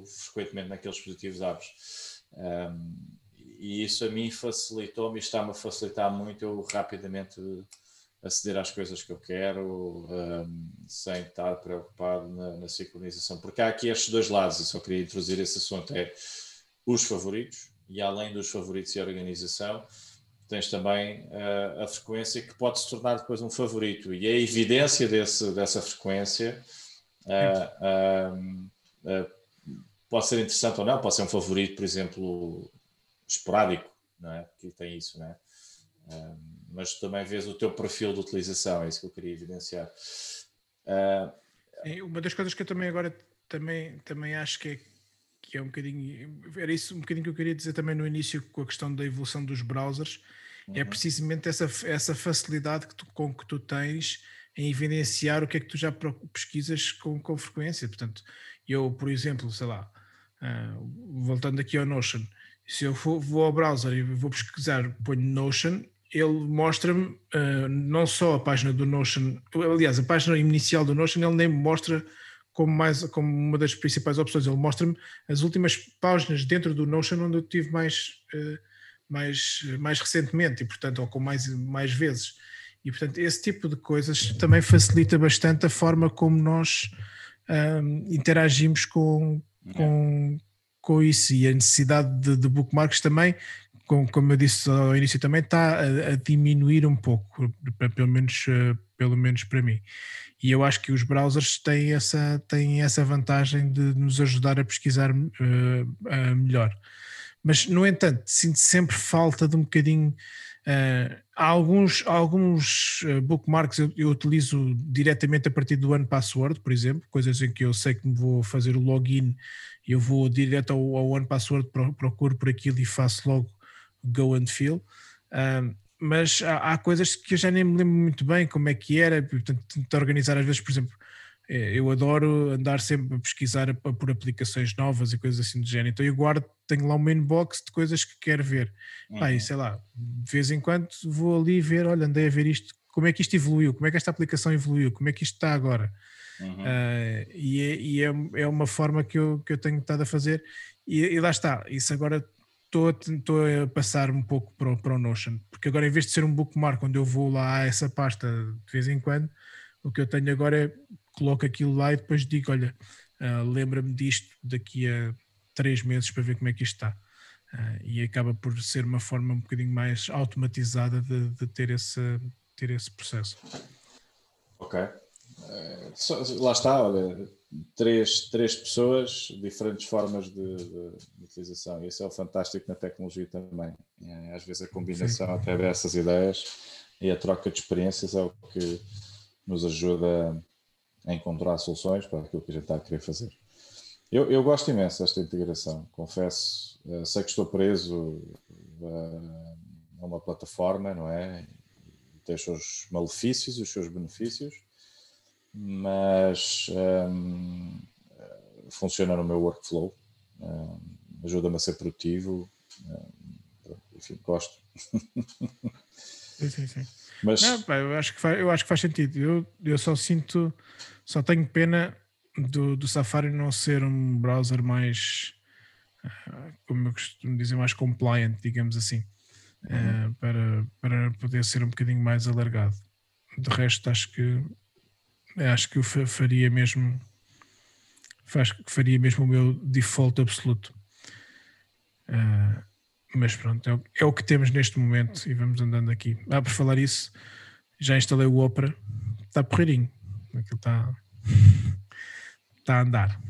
frequentemente naqueles dispositivos abres. Um, e isso a mim facilitou-me está-me a facilitar muito eu rapidamente aceder às coisas que eu quero um, sem estar preocupado na, na, sincronização. Porque há aqui estes dois lados, e só queria introduzir esse assunto, é os favoritos, e além dos favoritos e a organização, tens também uh, a frequência que pode se tornar depois um favorito. E a evidência desse, dessa frequência uh, uh, pode ser interessante ou não, pode ser um favorito, por exemplo, esporádico, não é? Que tem isso, não é? mas também vês o teu perfil de utilização, é isso que eu queria evidenciar. uma das coisas que eu também agora também, também acho que é que é um bocadinho. Era isso um bocadinho que eu queria dizer também no início com a questão da evolução dos browsers. É uhum. É precisamente essa, essa facilidade que tu, com que tu tens em evidenciar o que é que tu já pesquisas com, com frequência. Portanto, eu, por exemplo, sei lá, uh, voltando aqui ao Notion, se eu for, vou ao browser e vou pesquisar, ponho Notion, ele mostra-me uh, não só a página do Notion, aliás, a página inicial do Notion, ele nem me mostra como, mais, como uma das principais opções. Ele mostra-me as últimas páginas dentro do Notion onde eu tive mais, uh, mais, mais recentemente e, portanto, ou com mais, mais vezes. E, portanto, esse tipo de coisas também facilita bastante a forma como nós um, interagimos com, com, com isso e a necessidade de, de bookmarks também, com, como eu disse ao início, também está a, diminuir um pouco, pelo menos, uh, pelo menos para mim. E eu acho que os browsers têm essa, têm essa vantagem de nos ajudar a pesquisar uh, uh, melhor. Mas, no entanto, sinto sempre falta de um bocadinho. Uh, há alguns, alguns bookmarks eu, eu, utilizo diretamente a partir do One Password, por exemplo, coisas em que eu sei que vou fazer o login, eu vou direto ao, ao One Password, procuro por aquilo e faço logo go and fill. Mas há, há, coisas que eu já nem me lembro muito bem como é que era, portanto, tento organizar às vezes, por exemplo, eh, eu adoro andar sempre a pesquisar por aplicações novas e coisas assim do género, então eu guardo, tenho lá uma inbox de coisas que quero ver. Uhum. E sei lá, de vez em quando vou ali ver, olha, andei a ver isto, como é que isto evoluiu, como é que esta aplicação evoluiu, como é que isto está agora. Uhum. Uh, e, é, e é, é, uma forma que eu, que eu tenho estado a fazer, e, e lá está, isso agora estou a, estou a passar um pouco para o, para o Notion, porque agora em vez de ser um bookmark onde eu vou lá a essa pasta de vez em quando, o que eu tenho agora é coloco aquilo lá e depois digo: olha, uh, lembra-me disto daqui a três meses para ver como é que isto está. Uh, e acaba por ser uma forma um bocadinho mais automatizada de, de ter, esse, ter esse processo. Ok. Uh, lá está, olha, três, três pessoas, diferentes formas de, de, de utilização. E isso é o fantástico na tecnologia também. É, às vezes a combinação Sim. até dessas ideias e a troca de experiências é o que nos ajuda a encontrar soluções para aquilo que a gente está a querer fazer. Eu, eu gosto imenso desta integração, confesso. Eh, sei que estou preso eh, a uma plataforma, não é? Tem os seus malefícios e os seus benefícios, mas um, funciona no meu workflow, um, ajuda-me a ser produtivo, um, enfim, gosto. Sim, sim, sim. Mas... Não, pá, eu, acho que faz, eu acho que faz sentido. Eu, eu só sinto, só tenho pena do, do Safari não ser um browser mais, ah, como eu costumo dizer, mais compliant, digamos assim, uhum. uh, para, para poder ser um bocadinho mais alargado. De resto, acho que acho que eu faria mesmo faz, faria mesmo o meu default absoluto. Uh, mas pronto, é, é, o que temos neste momento e vamos andando aqui. Ah, por falar isso, já instalei o Opera, está porreirinho. Aquilo está, está a andar.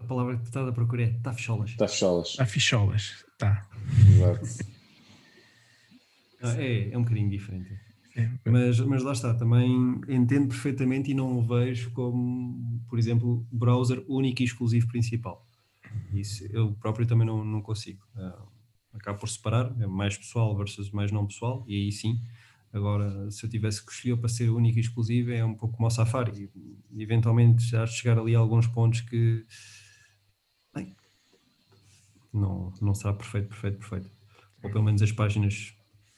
A palavra que tu estás a procurar é está ficholas. Está ficholas. Está ficholas, está. Exato. é, é um bocadinho diferente. É. Mas, mas lá está, também entendo perfeitamente e não o vejo como, por exemplo, browser único e exclusivo principal. Isso eu próprio também não, não consigo. Uh, acabo por separar, é mais pessoal versus mais não pessoal, e aí sim. Agora, se eu tivesse que escolher para ser único e exclusivo, é um pouco como o Safari. E, eventualmente já chegar ali a alguns pontos que. Bem, não, não será perfeito, perfeito, perfeito. Ou pelo menos as páginas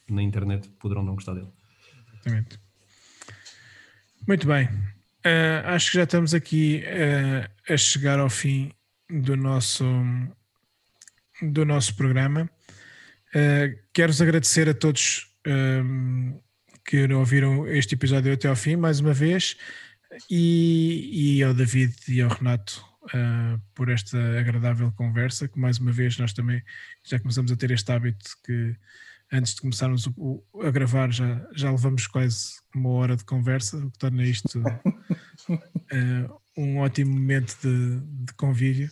na internet poderão não gostar dele. Exatamente. Muito bem. Uh, acho que já estamos aqui uh, a chegar ao fim do nosso, do nosso programa. Uh, quero-vos agradecer a todos que ouviram este episódio até ao fim, mais uma vez, e, e ao David e ao Renato uh, por esta agradável conversa, que mais uma vez nós também já começamos a ter este hábito que antes de começarmos o, o, a gravar já, já levamos quase uma hora de conversa, o que torna isto uh, (laughs) um ótimo momento de, de convívio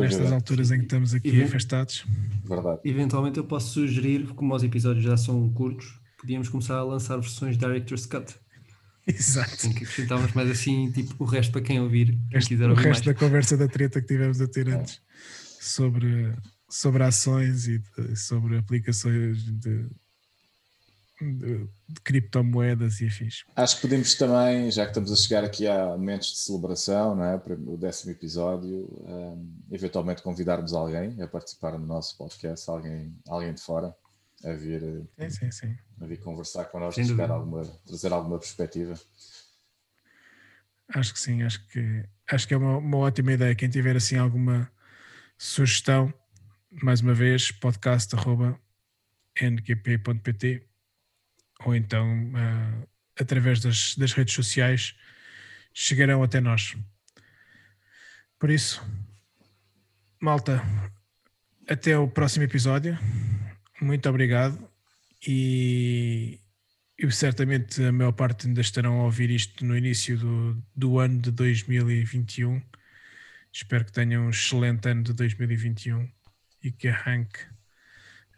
nestas alturas em que estamos aqui Event afastados. Verdade. Eventualmente eu posso sugerir, como os episódios já são curtos, podíamos começar a lançar versões Director's Cut. (laughs) Exato. Em que acrescentávamos mais assim, tipo, o resto para quem ouvir, quem quiser ouvir O resto mais. da conversa da treta que tivemos a ter antes sobre sobre ações e de, sobre aplicações de, de, de, criptomoedas e afins. Acho que podemos também, já que estamos a chegar aqui a momentos de celebração, não é? para o décimo episódio, um, eventualmente convidarmos alguém a participar no nosso podcast, alguém, alguém de fora, a vir, sim, sim, sim. A vir conversar connosco, alguma, trazer alguma perspectiva. Acho que sim, acho que, acho que é uma, uma ótima ideia. Quem tiver assim alguma sugestão, mais uma vez, podcast.ngp.pt ou então uh, através das, das redes sociais chegarão até nós. Por isso, malta, até o próximo episódio. Muito obrigado. E eu certamente a maior parte ainda estarão a ouvir isto no início do, do ano de 2021. Espero que tenham um excelente ano de 2021 e que arranque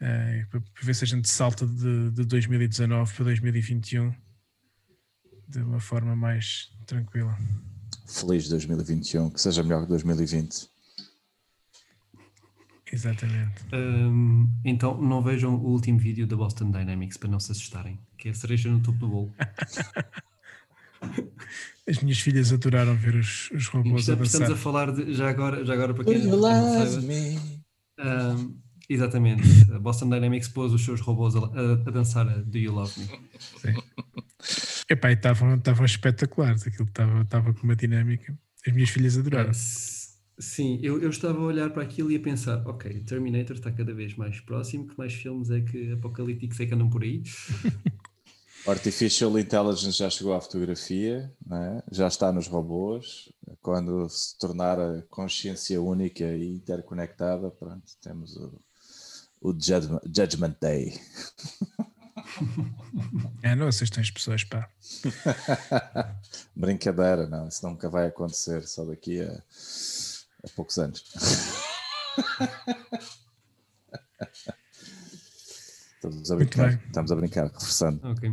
uh, para ver se a gente salta de, de 2019 para 2021 de uma forma mais tranquila. Feliz 2021, que seja melhor que 2020. Exatamente. Um, então não vejam o último vídeo da Boston Dynamics para não se assustarem, que é a cereja no topo do bolo. (laughs) As minhas filhas adoraram ver os, os robôs a dançar. Estamos a falar de, já agora, já agora para quem não sabe. Um, exatamente. A Boston Dynamics pôs os seus robôs a, a, dançar a Do You Love Me. Sim. Epá, estavam, estavam espetaculares, aquilo estava, estava com uma dinâmica. As minhas filhas adoraram. Sim, eu, eu estava a olhar para aquilo e a pensar, ok, Terminator está cada vez mais próximo, que mais filmes é que apocalípticos é que andam por aí? (laughs) Artificial Intelligence já chegou à fotografia, é? já está nos robôs. Quando se tornar a consciência única e interconectada, pronto, temos o, o Judgment, Judgment Day. É, não assistem as pessoas, pá. (laughs) Brincadeira, não, isso nunca vai acontecer, só daqui a, a poucos anos. (laughs) Estamos a brincar, estamos a brincar, reforçando. Ok.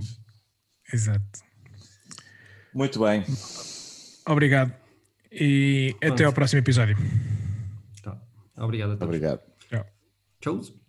Exato. Muito bem. Obrigado. E Pronto. até ao próximo episódio. Tá. Obrigado a todos. Obrigado. Tchau. Tchau.